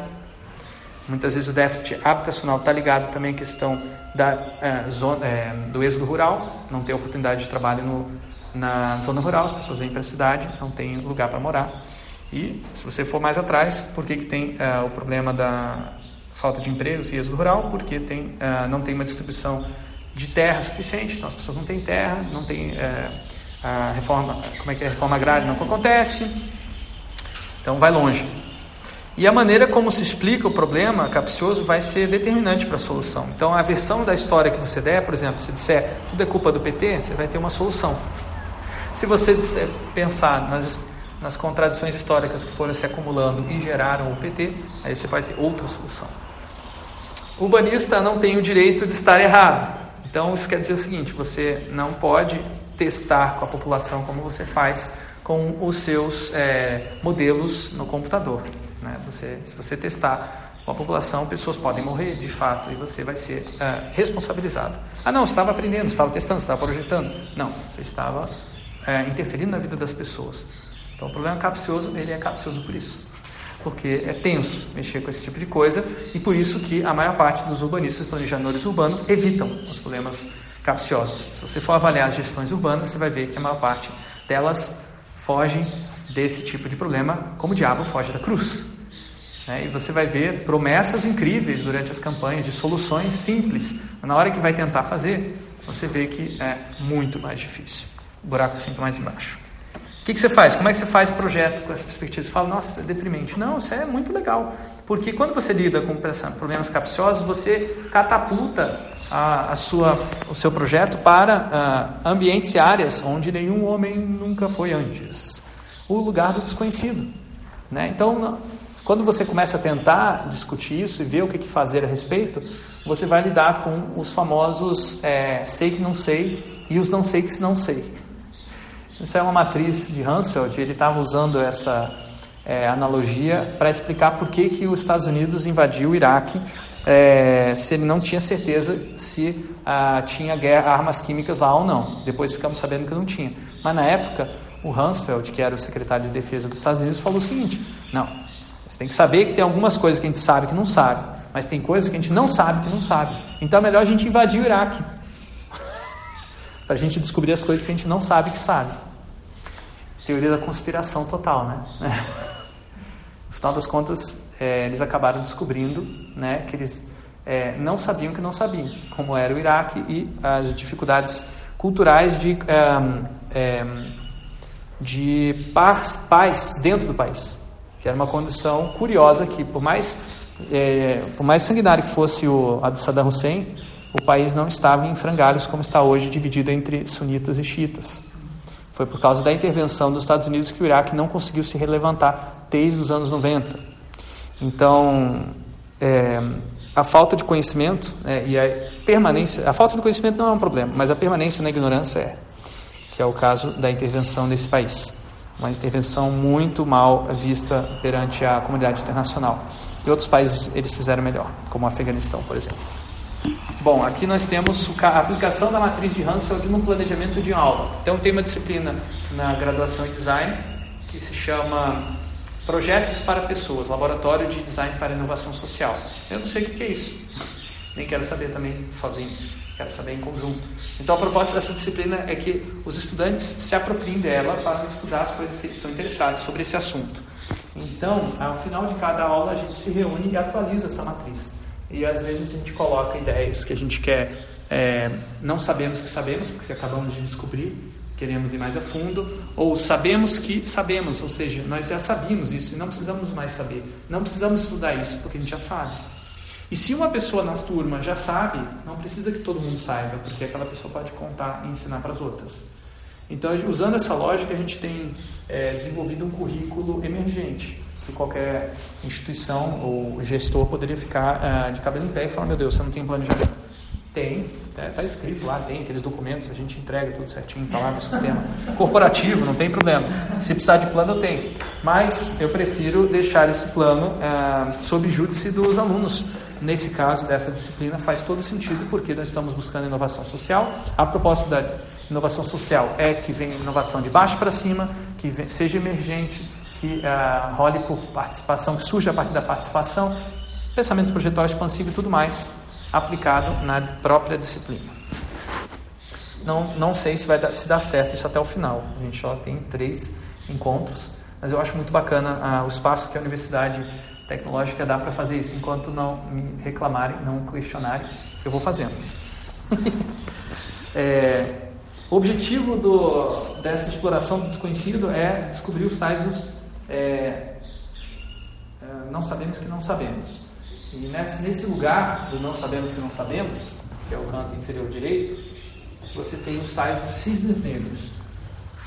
Muitas vezes o déficit habitacional está ligado também à questão da, é, zona, é, do êxodo rural, não ter oportunidade de trabalho no, na zona rural, as pessoas vêm para a cidade, não tem lugar para morar. E se você for mais atrás, por que, que tem é, o problema da falta de empregos e êxodo rural? Porque tem, não tem uma distribuição de terra suficiente, então as pessoas não têm terra, não tem a reforma, como é que é a reforma agrária não acontece, então vai longe. E a maneira como se explica o problema capcioso vai ser determinante para a solução. Então, a versão da história que você der, por exemplo, se disser tudo é culpa do PT, você vai ter uma solução. Se você disser, pensar nas, nas contradições históricas que foram se acumulando e geraram o PT, aí você vai ter outra solução. O urbanista não tem o direito de estar errado. Então, isso quer dizer o seguinte: você não pode testar com a população como você faz com os seus é, modelos no computador. Né? Você, se você testar com a população, pessoas podem morrer de fato e você vai ser é, responsabilizado. Ah, não, estava aprendendo, estava testando, estava projetando. Não, você estava é, interferindo na vida das pessoas. Então o problema capcioso, ele é capcioso por isso. Porque é tenso mexer com esse tipo de coisa e por isso que a maior parte dos urbanistas, planejadores urbanos, evitam os problemas capciosos. Se você for avaliar as gestões urbanas, você vai ver que a maior parte delas fogem desse tipo de problema, como o diabo foge da cruz. É, e você vai ver promessas incríveis durante as campanhas de soluções simples. Na hora que vai tentar fazer, você vê que é muito mais difícil. O buraco é sempre mais embaixo. O que, que, você faz? Como é que você faz projeto com essa perspectiva? Você fala, nossa, isso é deprimente. Não, isso é muito legal. Porque quando você lida com problemas capciosos, você catapulta a, a sua, o seu projeto para uh, ambientes e áreas onde nenhum homem nunca foi antes. O lugar do desconhecido. Né? Então, quando você começa a tentar discutir isso e ver o que fazer a respeito, você vai lidar com os famosos é, sei que não sei e os não sei que não sei. Isso é uma matriz de Hansfeld, ele estava usando essa é, analogia para explicar por que, que os Estados Unidos invadiu o Iraque é, se ele não tinha certeza se ah, tinha guerra, armas químicas lá ou não. Depois ficamos sabendo que não tinha. Mas na época, o Hansfeld, que era o secretário de defesa dos Estados Unidos, falou o seguinte: não, você tem que saber que tem algumas coisas que a gente sabe que não sabe, mas tem coisas que a gente não sabe que não sabe. Então é melhor a gente invadir o Iraque para a gente descobrir as coisas que a gente não sabe que sabe. Teoria da conspiração total, né? No final das contas, é, eles acabaram descobrindo né, que eles é, não sabiam que não sabiam, como era o Iraque e as dificuldades culturais de, é, de paz, dentro do país, que era uma condição curiosa que, por mais, é, por mais sanguinário que fosse o, a do Saddam Hussein, o país não estava em frangalhos como está hoje, dividido entre sunitas e xiitas. Foi por causa da intervenção dos Estados Unidos que o Iraque não conseguiu se relevantar desde os anos 90. Então, é, a falta de conhecimento é, e a permanência, a falta de conhecimento não é um problema, mas a permanência na ignorância é, que é o caso da intervenção nesse país, uma intervenção muito mal vista perante a comunidade internacional. E outros países eles fizeram melhor, como o Afeganistão, por exemplo. Bom, aqui nós temos a aplicação da matriz de Hansfeld no planejamento de aula. Então tem uma disciplina na graduação em design que se chama Projetos para Pessoas, Laboratório de Design para Inovação Social. Eu não sei o que é isso, nem quero saber também sozinho, quero saber em conjunto. Então a proposta dessa disciplina é que os estudantes se apropriem dela para estudar as coisas que eles estão interessados sobre esse assunto. Então, ao final de cada aula, a gente se reúne e atualiza essa matriz. E às vezes a gente coloca ideias que a gente quer, é, não sabemos que sabemos, porque acabamos de descobrir, queremos ir mais a fundo, ou sabemos que sabemos, ou seja, nós já sabíamos isso e não precisamos mais saber, não precisamos estudar isso porque a gente já sabe. E se uma pessoa na turma já sabe, não precisa que todo mundo saiba, porque aquela pessoa pode contar e ensinar para as outras. Então, usando essa lógica, a gente tem é, desenvolvido um currículo emergente, que qualquer instituição ou gestor poderia ficar uh, de cabelo em pé e falar: Meu Deus, você não tem planejamento. Tem, está tá escrito lá, tem aqueles documentos, a gente entrega tudo certinho, está lá no sistema corporativo, não tem problema. Se precisar de plano, eu tenho. Mas eu prefiro deixar esse plano é, sob júdice dos alunos. Nesse caso dessa disciplina, faz todo sentido, porque nós estamos buscando inovação social. A proposta da inovação social é que venha inovação de baixo para cima, que seja emergente, que uh, role por participação, que surja a partir da participação, pensamento projetual expansivo e tudo mais aplicado na própria disciplina. Não, não sei se vai dar, se dá certo isso até o final. A gente só tem três encontros, mas eu acho muito bacana ah, o espaço que a Universidade Tecnológica dá para fazer isso. Enquanto não me reclamarem, não questionarem, eu vou fazendo. é, o objetivo do, dessa exploração do desconhecido é descobrir os tais dos é, é não sabemos que não sabemos. E nesse, nesse lugar do não sabemos que não sabemos, que é o canto inferior direito, você tem os tais dos cisnes negros.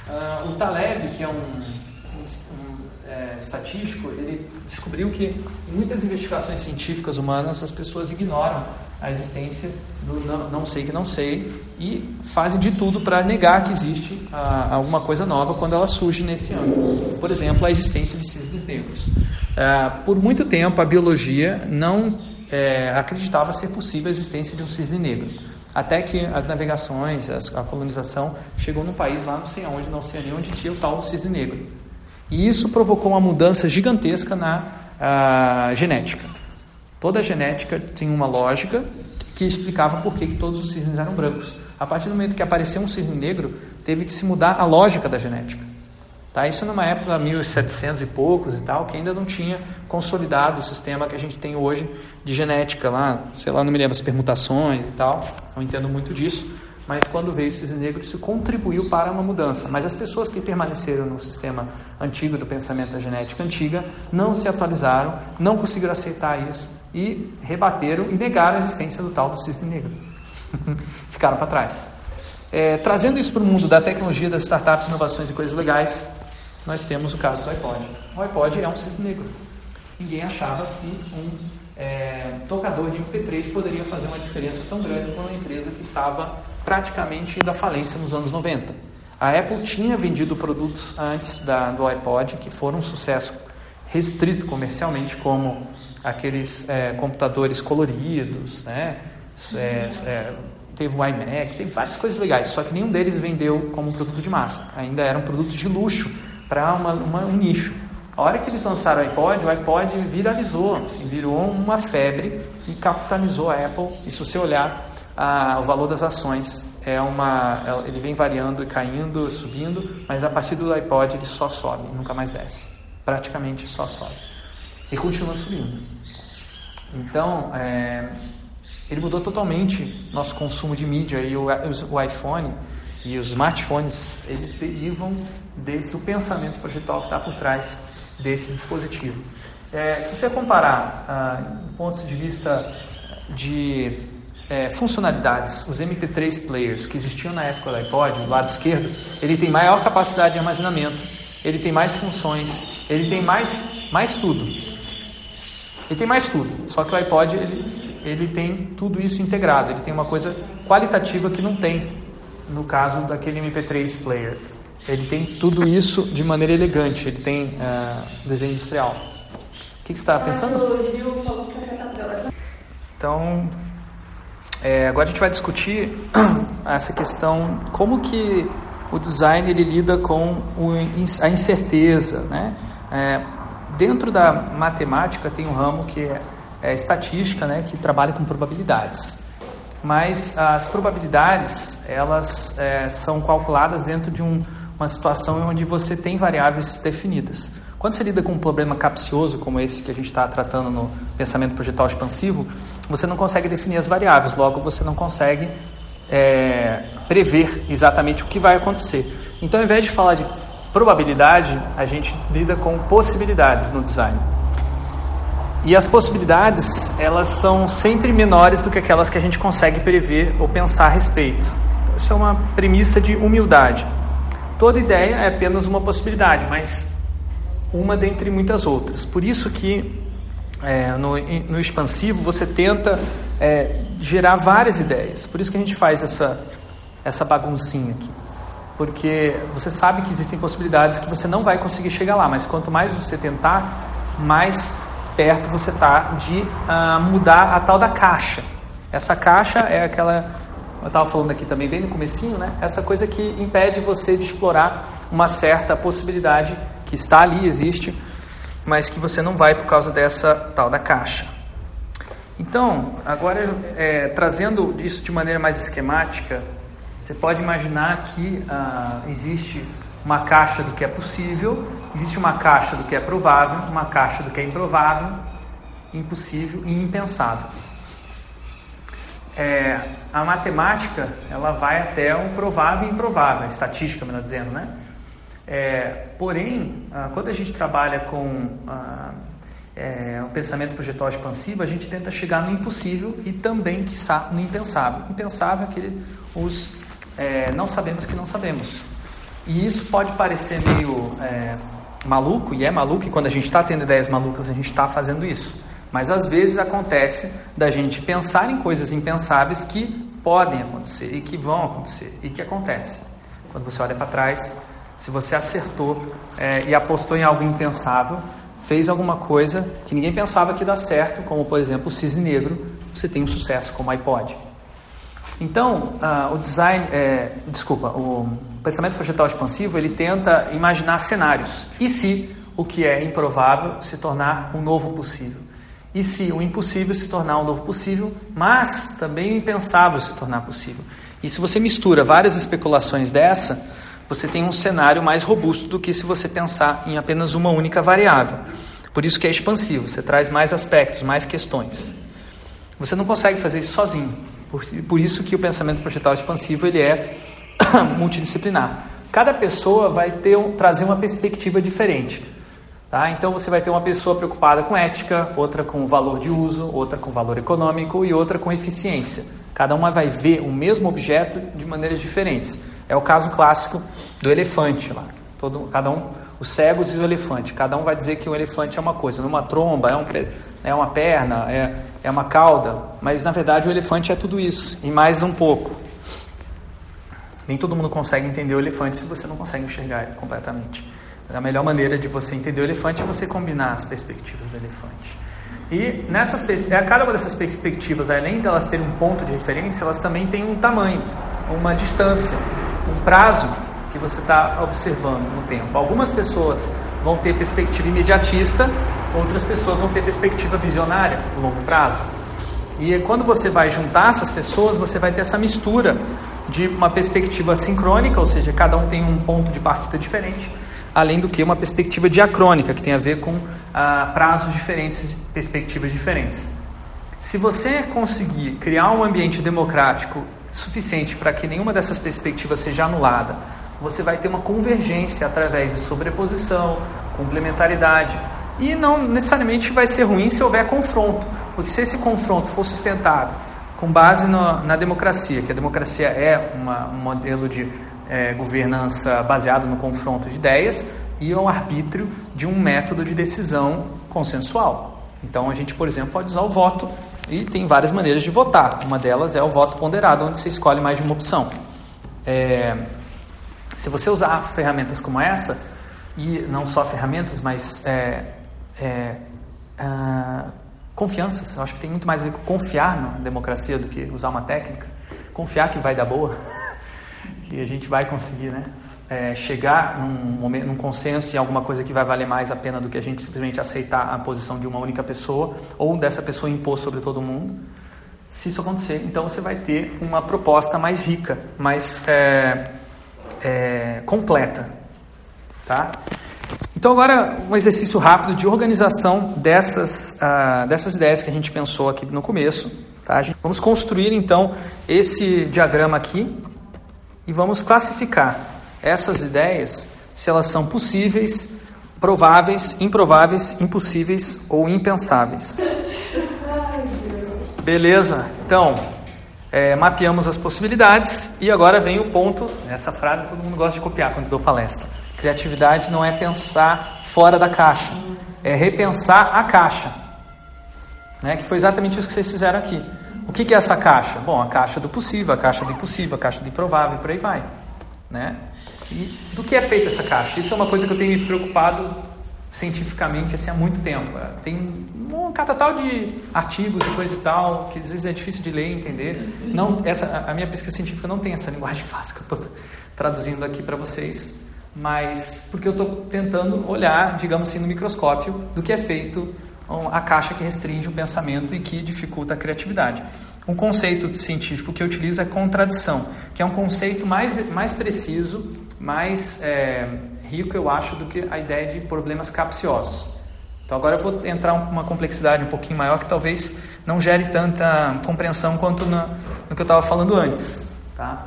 Uh, o Taleb, que é um, um, um é, estatístico, ele descobriu que em muitas investigações científicas humanas as pessoas ignoram a existência do não, não sei que não sei e fazem de tudo para negar que existe alguma coisa nova quando ela surge nesse âmbito. Por exemplo, a existência de cisnes negros. Ah, por muito tempo, a biologia não é, acreditava ser possível a existência de um cisne negro. Até que as navegações, a colonização chegou no país lá não sei onde, não sei nem onde tinha o tal do cisne negro. E isso provocou uma mudança gigantesca na uh, genética. Toda a genética tinha uma lógica que explicava por que, que todos os cisnes eram brancos. A partir do momento que apareceu um cisne negro, teve que se mudar a lógica da genética. Tá? Isso numa época 1700 e poucos e tal, que ainda não tinha consolidado o sistema que a gente tem hoje de genética lá, sei lá, não me lembro as permutações e tal, não entendo muito disso, mas quando veio o cisne negro isso contribuiu para uma mudança. Mas as pessoas que permaneceram no sistema antigo do pensamento da genética antiga não se atualizaram, não conseguiram aceitar isso e rebateram e negaram a existência do tal do cisne negro. Ficaram para trás. É, trazendo isso para o mundo da tecnologia, das startups, inovações e coisas legais, nós temos o caso do iPod. O iPod é um cisne negro. Ninguém achava que um é, tocador de MP3 poderia fazer uma diferença tão grande para uma empresa que estava praticamente à falência nos anos 90. A Apple tinha vendido produtos antes da, do iPod que foram um sucesso restrito comercialmente, como aqueles é, computadores coloridos, né? É, é, teve o iMac, teve várias coisas legais, só que nenhum deles vendeu como produto de massa. Ainda eram produtos de luxo para um nicho. A hora que eles lançaram o iPod, o iPod viralizou, assim, virou uma febre e capitalizou a Apple. E se você olhar o valor das ações, é uma, é, ele vem variando e caindo, subindo, mas a partir do iPod ele só sobe, nunca mais desce. Praticamente só sobe. E continua subindo. Então, é, ele mudou totalmente nosso consumo de mídia e o, o iPhone e os smartphones, eles derivam desde o pensamento projetual que está por trás desse dispositivo. É, se você comparar ah, do ponto de vista de é, funcionalidades, os MP3 players que existiam na época do iPod, do lado esquerdo, ele tem maior capacidade de armazenamento, ele tem mais funções, ele tem mais, mais tudo. Ele tem mais tudo, só que o iPod ele, ele tem tudo isso integrado, ele tem uma coisa qualitativa que não tem no caso daquele MP3 player. Ele tem tudo isso de maneira elegante, ele tem uh, desenho industrial. O que, que você estava pensando? Então, é, agora a gente vai discutir essa questão, como que o design ele lida com o, a incerteza, né? É, dentro da matemática tem um ramo que é, é estatística, né, que trabalha com probabilidades mas as probabilidades elas é, são calculadas dentro de um, uma situação onde você tem variáveis definidas. Quando você lida com um problema capcioso como esse que a gente está tratando no pensamento projetal expansivo, você não consegue definir as variáveis, logo você não consegue é, prever exatamente o que vai acontecer. Então, ao invés de falar de probabilidade, a gente lida com possibilidades no design. E as possibilidades, elas são sempre menores do que aquelas que a gente consegue prever ou pensar a respeito. Isso é uma premissa de humildade. Toda ideia é apenas uma possibilidade, mas uma dentre muitas outras. Por isso que é, no, no, expansivo você tenta é, gerar várias ideias. Por isso que a gente faz essa, essa baguncinha aqui. Porque você sabe que existem possibilidades que você não vai conseguir chegar lá, mas quanto mais você tentar, mais perto você está de uh, mudar a tal da caixa. Essa caixa é aquela, eu estava falando aqui também bem no comecinho, né? Essa coisa que impede você de explorar uma certa possibilidade que está ali, existe, mas que você não vai por causa dessa tal da caixa. Então, agora é, trazendo isso de maneira mais esquemática, você pode imaginar que uh, existe uma caixa do que é possível, existe uma caixa do que é provável, uma caixa do que é improvável, impossível e impensável. É, a matemática ela vai até o provável e improvável, estatística, melhor dizendo, né? É, porém, ah, quando a gente trabalha com ah, é, o pensamento projetual expansivo, a gente tenta chegar no impossível e também, quiçá, no impensável. Impensável é aquele os é, não sabemos que não sabemos. E isso pode parecer meio é, maluco, e é maluco, e quando a gente está tendo ideias malucas, a gente está fazendo isso. Mas às vezes acontece da gente pensar em coisas impensáveis que podem acontecer e que vão acontecer e que acontecem. Quando você olha para trás, se você acertou é, e apostou em algo impensável, fez alguma coisa que ninguém pensava que dá certo, como por exemplo o cisne negro, você tem um sucesso como o iPod. Então, uh, o design, é, desculpa, o, pensamento projetal expansivo ele tenta imaginar cenários. E se o que é improvável se tornar um novo possível? E se o impossível se tornar um novo possível, mas também o impensável se tornar possível? E se você mistura várias especulações dessa, você tem um cenário mais robusto do que se você pensar em apenas uma única variável. Por isso que é expansivo, você traz mais aspectos, mais questões. Você não consegue fazer isso sozinho. Por, por isso que o pensamento projetal expansivo ele é multidisciplinar. Cada pessoa vai ter trazer uma perspectiva diferente. Tá? Então você vai ter uma pessoa preocupada com ética, outra com valor de uso, outra com valor econômico e outra com eficiência. Cada uma vai ver o mesmo objeto de maneiras diferentes. É o caso clássico do elefante lá. Todo, cada um, os cegos e o elefante. Cada um vai dizer que o elefante é uma coisa, uma tromba, é, um, é uma perna, é, é uma cauda, mas na verdade o elefante é tudo isso e mais um pouco. Nem todo mundo consegue entender o elefante se você não consegue enxergar ele completamente. A melhor maneira de você entender o elefante é você combinar as perspectivas do elefante. E nessas, cada uma dessas perspectivas, além delas terem um ponto de referência, elas também têm um tamanho, uma distância, um prazo que você está observando no tempo. Algumas pessoas vão ter perspectiva imediatista, outras pessoas vão ter perspectiva visionária, longo prazo. E quando você vai juntar essas pessoas, você vai ter essa mistura de uma perspectiva sincrônica, ou seja, cada um tem um ponto de partida diferente, além do que uma perspectiva diacrônica, que tem a ver com ah, prazos diferentes, perspectivas diferentes. Se você conseguir criar um ambiente democrático suficiente para que nenhuma dessas perspectivas seja anulada, você vai ter uma convergência através de sobreposição, complementaridade. E não necessariamente vai ser ruim se houver confronto, porque se esse confronto for sustentado com base no, na democracia, que a democracia é uma, um modelo de é, governança baseado no confronto de ideias e ao arbítrio de um método de decisão consensual. Então a gente, por exemplo, pode usar o voto e tem várias maneiras de votar. Uma delas é o voto ponderado, onde você escolhe mais de uma opção. É, se você usar ferramentas como essa, e não só ferramentas, mas é, é, uh, confianças, eu acho que tem muito mais a ver com confiar na democracia do que usar uma técnica. Confiar que vai dar boa que a gente vai conseguir né, é, chegar num, num consenso em alguma coisa que vai valer mais a pena do que a gente simplesmente aceitar a posição de uma única pessoa ou dessa pessoa impor sobre todo mundo. Se isso acontecer, então você vai ter uma proposta mais rica, mais é, é, completa. Tá? Então, agora, um exercício rápido de organização dessas, uh, dessas ideias que a gente pensou aqui no começo. Tá? Vamos construir, então, esse diagrama aqui e vamos classificar essas ideias se elas são possíveis, prováveis, improváveis, impossíveis ou impensáveis. Beleza? Então, é, mapeamos as possibilidades e agora vem o ponto. Essa frase todo mundo gosta de copiar quando dou palestra. Criatividade não é pensar fora da caixa, é repensar a caixa. Né? Que foi exatamente isso que vocês fizeram aqui. O que, que é essa caixa? Bom, a caixa do possível, a caixa do impossível, a caixa do improvável por aí vai. Né? E do que é feita essa caixa? Isso é uma coisa que eu tenho me preocupado cientificamente assim, há muito tempo. Tem um catatal de artigos e coisa e tal, que às vezes é difícil de ler e entender. Não, essa, a minha pesquisa científica não tem essa linguagem fácil que eu estou traduzindo aqui para vocês, mas porque eu estou tentando olhar, digamos assim, no microscópio do que é feito a caixa que restringe o pensamento e que dificulta a criatividade. Um conceito científico que eu utilizo é contradição, que é um conceito mais, mais preciso, mais é, rico, eu acho, do que a ideia de problemas capciosos. Então agora eu vou entrar uma complexidade um pouquinho maior que talvez não gere tanta compreensão quanto no, que eu estava falando antes. Tá?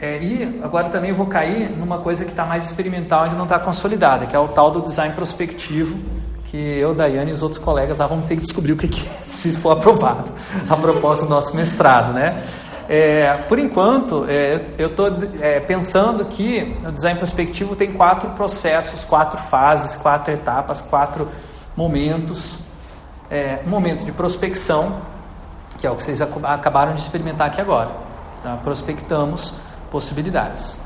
É, e agora também eu vou cair numa coisa que está mais experimental e não está consolidada, que é o tal do design prospectivo, que eu, Daiane e os outros colegas lá vamos ter que descobrir o que, que é, se for aprovado a proposta do nosso mestrado, né? É, por enquanto, é, eu estou é, pensando que o design prospectivo tem quatro processos, quatro fases, quatro etapas, quatro momentos. É, um momento de prospecção, que é o que vocês acabaram de experimentar aqui agora. Tá? Prospectamos possibilidades.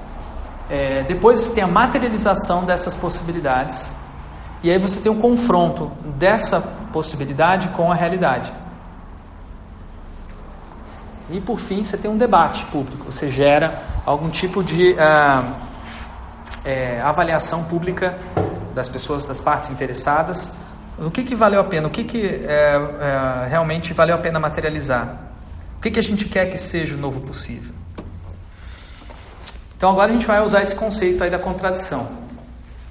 É, depois tem a materialização dessas possibilidades e aí você tem um confronto dessa possibilidade com a realidade. E por fim, você tem um debate público, você gera algum tipo de ah, é, avaliação pública das pessoas, das partes interessadas. O que, que valeu a pena? O que, que é, é, realmente valeu a pena materializar? O que, que a gente quer que seja o novo possível? Então agora a gente vai usar esse conceito aí da contradição.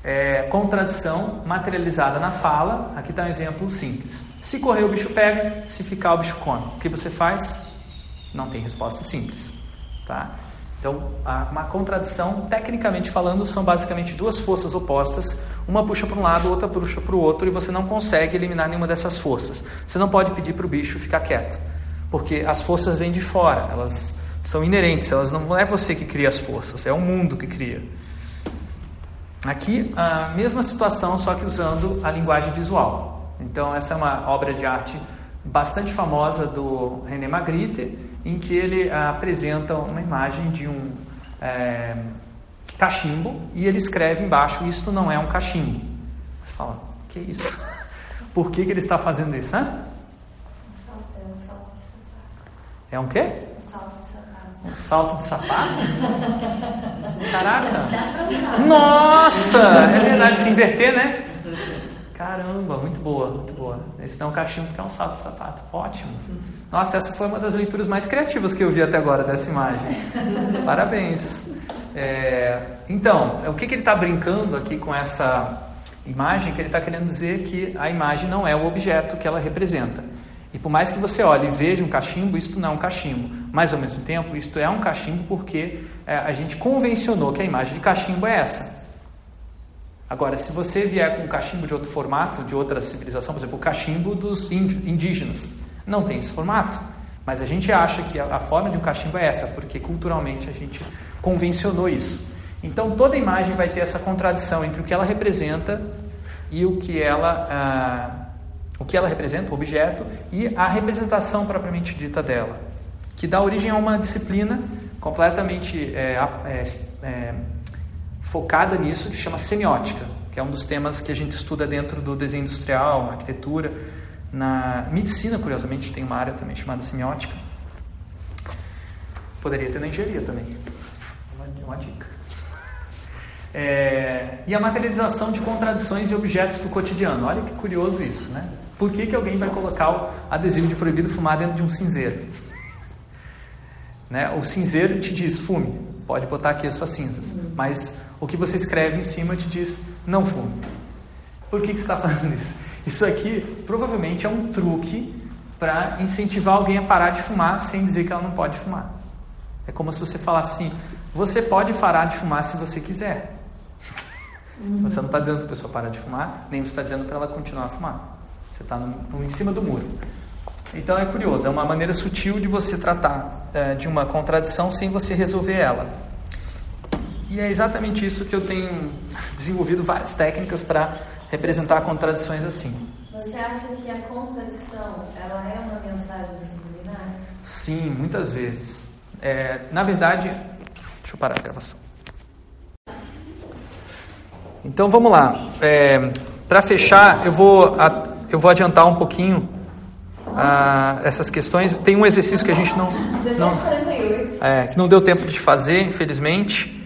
É, contradição materializada na fala. Aqui está um exemplo simples. Se correr o bicho pega, se ficar o bicho come. O que você faz? Não tem resposta simples, tá? Então, uma contradição, tecnicamente falando, são basicamente duas forças opostas. Uma puxa para um lado, outra puxa para o outro, e você não consegue eliminar nenhuma dessas forças. Você não pode pedir para o bicho ficar quieto, porque as forças vêm de fora, elas são inerentes, elas não é você que cria as forças, é o mundo que cria. Aqui, a mesma situação, só que usando a linguagem visual. Então, essa é uma obra de arte bastante famosa do René Magritte, em que ele apresenta uma imagem de um é, cachimbo e ele escreve embaixo: Isto não é um cachimbo. Você fala: Que isso? Por que, que ele está fazendo isso? Hã? É um quê? Um salto de sapato? Caraca! Nossa! É verdade, se inverter, né? Caramba, muito boa, muito boa. Esse não é um cachimbo, que é um salto de sapato. Ótimo. Nossa, essa foi uma das leituras mais criativas que eu vi até agora dessa imagem. Parabéns. É, então, o que, que ele está brincando aqui com essa imagem? Que ele está querendo dizer que a imagem não é o objeto que ela representa. E por mais que você olhe e veja um cachimbo, isto não é um cachimbo. Mas ao mesmo tempo, isto é um cachimbo porque é, a gente convencionou que a imagem de cachimbo é essa. Agora, se você vier com um cachimbo de outro formato, de outra civilização, por exemplo, o cachimbo dos indígenas, não tem esse formato, mas a gente acha que a, forma de um cachimbo é essa, porque culturalmente a gente convencionou isso. Então toda imagem vai ter essa contradição entre o que ela representa e o que ela, ah, o que ela representa, o objeto, e a representação propriamente dita dela, que dá origem a uma disciplina completamente é, é, é, focada nisso, que chama semiótica, que é um dos temas que a gente estuda dentro do desenho industrial, arquitetura, na medicina, curiosamente, tem uma área também chamada semiótica. Poderia ter na engenharia também. Uma, dica. É, e a materialização de contradições e objetos do cotidiano. Olha que curioso isso, né? Por que, que alguém vai colocar o adesivo de proibido fumar dentro de um cinzeiro? Né? O cinzeiro te diz fume, pode botar aqui as suas cinzas, mas o que você escreve em cima te diz não fume. Por que, que você está fazendo isso? Isso aqui provavelmente é um truque para incentivar alguém a parar de fumar sem dizer que ela não pode fumar. É como se você falasse assim: você pode parar de fumar se você quiser. Uhum. Você não está dizendo para a pessoa parar de fumar, nem você está dizendo para ela continuar a fumar. Você está em cima do muro. Então é curioso, é uma maneira sutil de você tratar é, de uma contradição sem você resolver ela. E é exatamente isso que eu tenho desenvolvido várias técnicas para representar contradições assim. Você acha que a contradição ela é uma mensagem subliminar? Sim, muitas vezes. É, na verdade, deixa eu parar a gravação. Então vamos lá. É, Para fechar, eu vou, eu vou adiantar um pouquinho ah, essas questões. Tem um exercício que a gente não, não, é, que não deu tempo de fazer, infelizmente.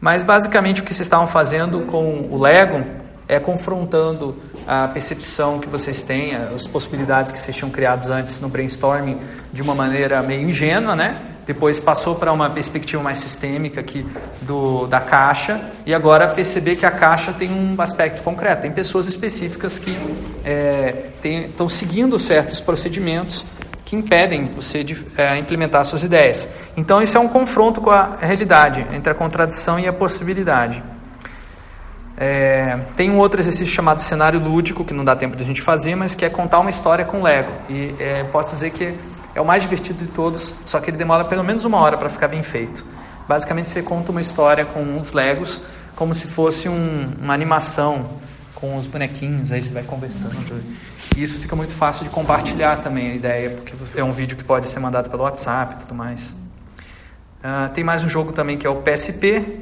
Mas basicamente o que vocês estavam fazendo com o Lego é, confrontando a percepção que vocês têm, as possibilidades que vocês tinham criados antes no brainstorming de uma maneira meio ingênua, né? Depois passou para uma perspectiva mais sistêmica aqui do, da caixa e agora perceber que a caixa tem um aspecto concreto. Tem pessoas específicas que é, estão seguindo certos procedimentos que impedem você de é, implementar suas ideias. Então isso é um confronto com a realidade entre a contradição e a possibilidade. É, tem um outro exercício chamado cenário lúdico, que não dá tempo de a gente fazer, mas que é contar uma história com Lego. E é, posso dizer que é o mais divertido de todos, só que ele demora pelo menos uma hora para ficar bem feito. Basicamente, você conta uma história com uns Legos, como se fosse um, uma animação com os bonequinhos, aí você vai conversando. E isso fica muito fácil de compartilhar também a ideia, porque é um vídeo que pode ser mandado pelo WhatsApp e tudo mais. Uh, tem mais um jogo também que é o PSP,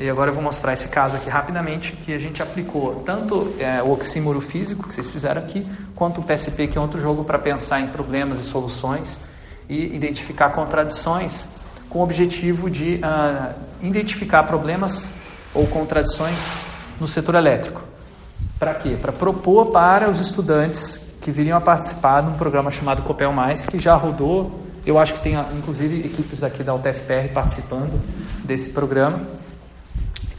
e agora eu vou mostrar esse caso aqui rapidamente, que a gente aplicou tanto é, o oxímoro físico, que vocês fizeram aqui, quanto o PSP, que é outro jogo para pensar em problemas e soluções. e identificar contradições com o objetivo de uh, identificar problemas ou contradições no setor elétrico. Para quê? Para propor para os estudantes que viriam a participar de um programa chamado Copel Mais, que já rodou. Eu acho que tem inclusive equipes aqui da UTFPR participando desse programa.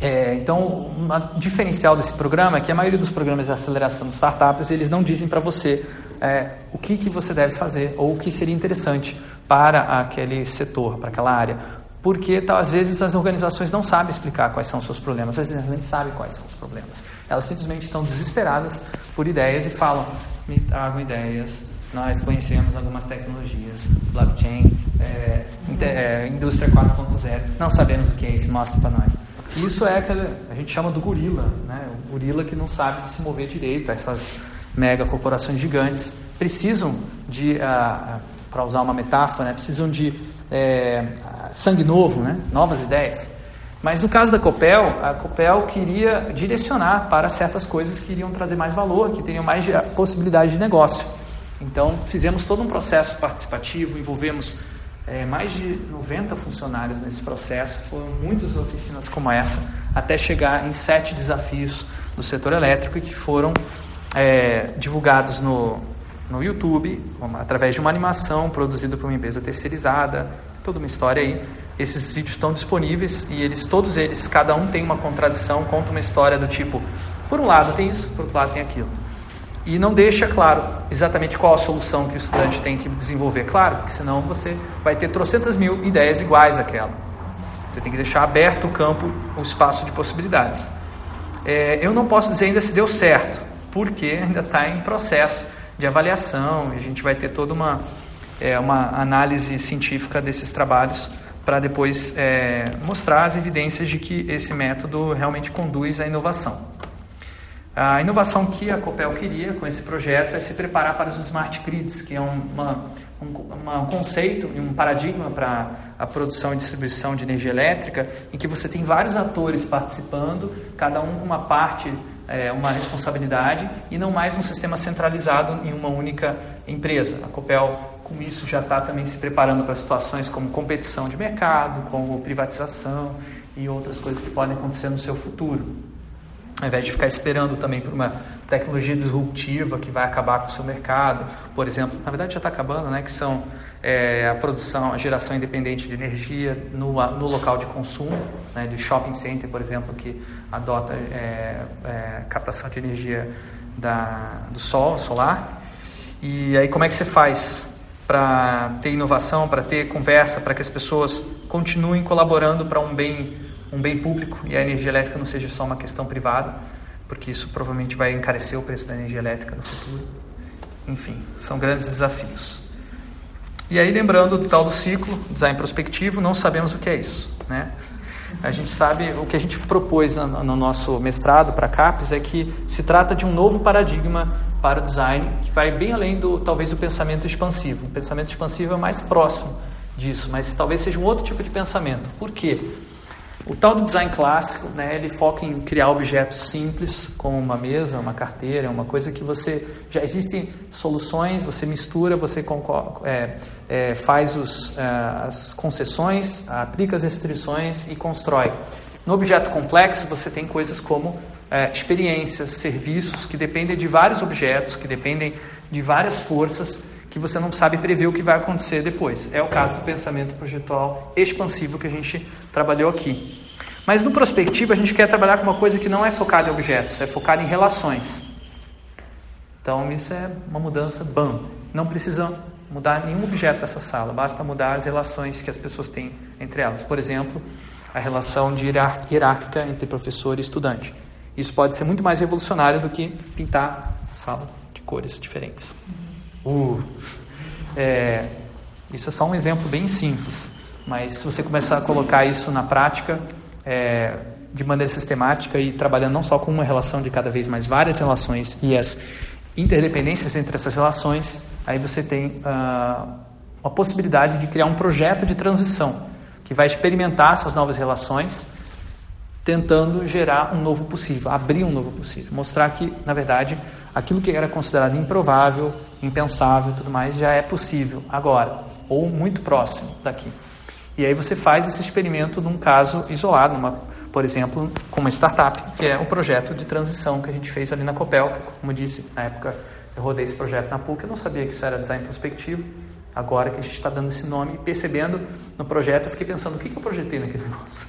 É, então, um diferencial desse programa é que a maioria dos programas de aceleração de startups eles não dizem para você é, o que, que você deve fazer ou o que seria interessante para aquele setor, para aquela área. Porque tá, às vezes as organizações não sabem explicar quais são os seus problemas, às vezes nem sabem quais são os problemas. Elas simplesmente estão desesperadas por ideias e falam: me tragam ideias, nós conhecemos algumas tecnologias, blockchain, é, é, indústria 4.0, não sabemos o que é isso, mostra para nós. Isso é aquela, a gente chama do gorila, né? o gorila que não sabe se mover direito, essas mega corporações gigantes precisam de, uh, para usar uma metáfora, né? precisam de é, sangue novo, né? novas ideias. Mas no caso da Copel, a Copel queria direcionar para certas coisas que iriam trazer mais valor, que teriam mais possibilidade de negócio. Então, fizemos todo um processo participativo, envolvemos é, mais de 90 funcionários nesse processo, foram muitas oficinas como essa, até chegar em sete desafios do setor elétrico que foram é, divulgados no, no YouTube, através de uma animação produzida por uma empresa terceirizada, toda uma história aí. Esses vídeos estão disponíveis e eles, todos eles, cada um tem uma contradição, conta uma história do tipo, por um lado tem isso, por outro lado tem aquilo e não deixa claro exatamente qual a solução que o estudante tem que desenvolver. Claro, porque senão você vai ter trocentas mil ideias iguais àquela. Você tem que deixar aberto o campo, o espaço de possibilidades. É, eu não posso dizer ainda se deu certo, porque ainda está em processo de avaliação e a gente vai ter toda uma, é, uma análise científica desses trabalhos para depois é, mostrar as evidências de que esse método realmente conduz à inovação. A inovação que a Copel queria com esse projeto é se preparar para os smart grids, que é uma, um, um conceito e um paradigma para a produção e distribuição de energia elétrica, em que você tem vários atores participando, cada um com uma parte, é, uma responsabilidade, e não mais um sistema centralizado em uma única empresa. A Copel, com isso, já está também se preparando para situações como competição de mercado, como privatização e outras coisas que podem acontecer no seu futuro ao invés de ficar esperando também por uma tecnologia disruptiva que vai acabar com o seu mercado, por exemplo, na verdade já está acabando, né, que são é, a produção, a geração independente de energia no, no local de consumo, né, de shopping center, por exemplo, que adota é, é, captação de energia da, do sol, solar. E aí como é que você faz para ter inovação, para ter conversa, para que as pessoas continuem colaborando para um bem um bem público e a energia elétrica não seja só uma questão privada, porque isso provavelmente vai encarecer o preço da energia elétrica no futuro. Enfim, são grandes desafios. E aí, lembrando do tal do ciclo, design prospectivo, não sabemos o que é isso. Né? A gente sabe, o que a gente propôs no, no nosso mestrado para a CAPES é que se trata de um novo paradigma para o design, que vai bem além do, talvez, do pensamento expansivo. O pensamento expansivo é mais próximo disso, mas talvez seja um outro tipo de pensamento. Por quê? O tal do design clássico, né, ele foca em criar objetos simples, como uma mesa, uma carteira, uma coisa que você já existem soluções, você mistura, você é, é, faz os, é, as concessões, aplica as restrições e constrói. No objeto complexo, você tem coisas como é, experiências, serviços que dependem de vários objetos, que dependem de várias forças que você não sabe prever o que vai acontecer depois. É o caso do pensamento projetual expansivo que a gente trabalhou aqui. Mas no prospectivo a gente quer trabalhar com uma coisa que não é focada em objetos, é focada em relações. Então isso é uma mudança BAM. Não precisa mudar nenhum objeto dessa sala, basta mudar as relações que as pessoas têm entre elas. Por exemplo, a relação de hierárquica entre professor e estudante. Isso pode ser muito mais revolucionário do que pintar a sala de cores diferentes. Uh, é, isso é só um exemplo bem simples, mas se você começar a colocar isso na prática, é, de maneira sistemática e trabalhando não só com uma relação de cada vez mais várias relações e as interdependências entre essas relações, aí você tem uh, uma possibilidade de criar um projeto de transição que vai experimentar essas novas relações, tentando gerar um novo possível, abrir um novo possível, mostrar que, na verdade, aquilo que era considerado improvável, impensável e tudo mais já é possível agora. ou muito próximo daqui. E aí você faz esse experimento num caso isolado, numa, por exemplo, com uma startup, que é o projeto de transição que a gente fez ali na Copel. Como disse, na época eu rodei esse projeto na PUC, eu não sabia que isso era design prospectivo. Agora que a gente está dando esse nome, percebendo no projeto, eu fiquei pensando, o que, que eu projetei naquele negócio?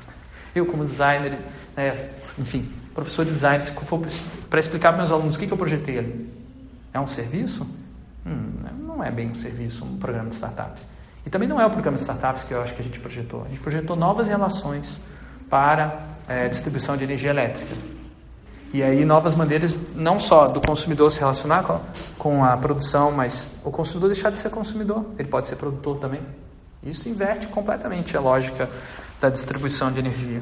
Eu, como designer, né, enfim, professor de design, para explicar para meus alunos o que, que eu projetei ali. É um serviço? Hum, não é bem um serviço, um programa de startups. E também não é o programa de startups que eu acho que a gente projetou. A gente projetou novas relações para é, distribuição de energia elétrica. E aí novas maneiras, não só do consumidor se relacionar com, com a produção, mas o consumidor deixar de ser consumidor. Ele pode ser produtor também. Isso inverte completamente a lógica da distribuição de energia.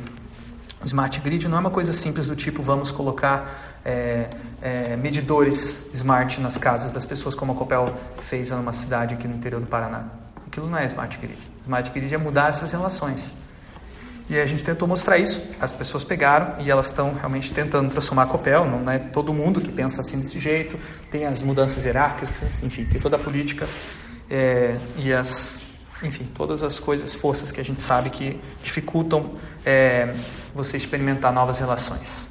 O smart grid não é uma coisa simples do tipo vamos colocar é, é, medidores smart nas casas das pessoas, como a Copel fez numa cidade aqui no interior do Paraná. Aquilo não é smart grid. Smart grid é mudar essas relações. E a gente tentou mostrar isso, as pessoas pegaram e elas estão realmente tentando transformar a Copel, não é todo mundo que pensa assim desse jeito, tem as mudanças hierárquicas, enfim, tem toda a política é, e as, enfim, todas as coisas, forças que a gente sabe que dificultam é, você experimentar novas relações.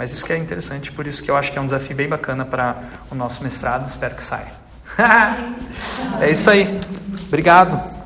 Mas isso que é interessante, por isso que eu acho que é um desafio bem bacana para o nosso mestrado, espero que saia. é isso aí. Obrigado.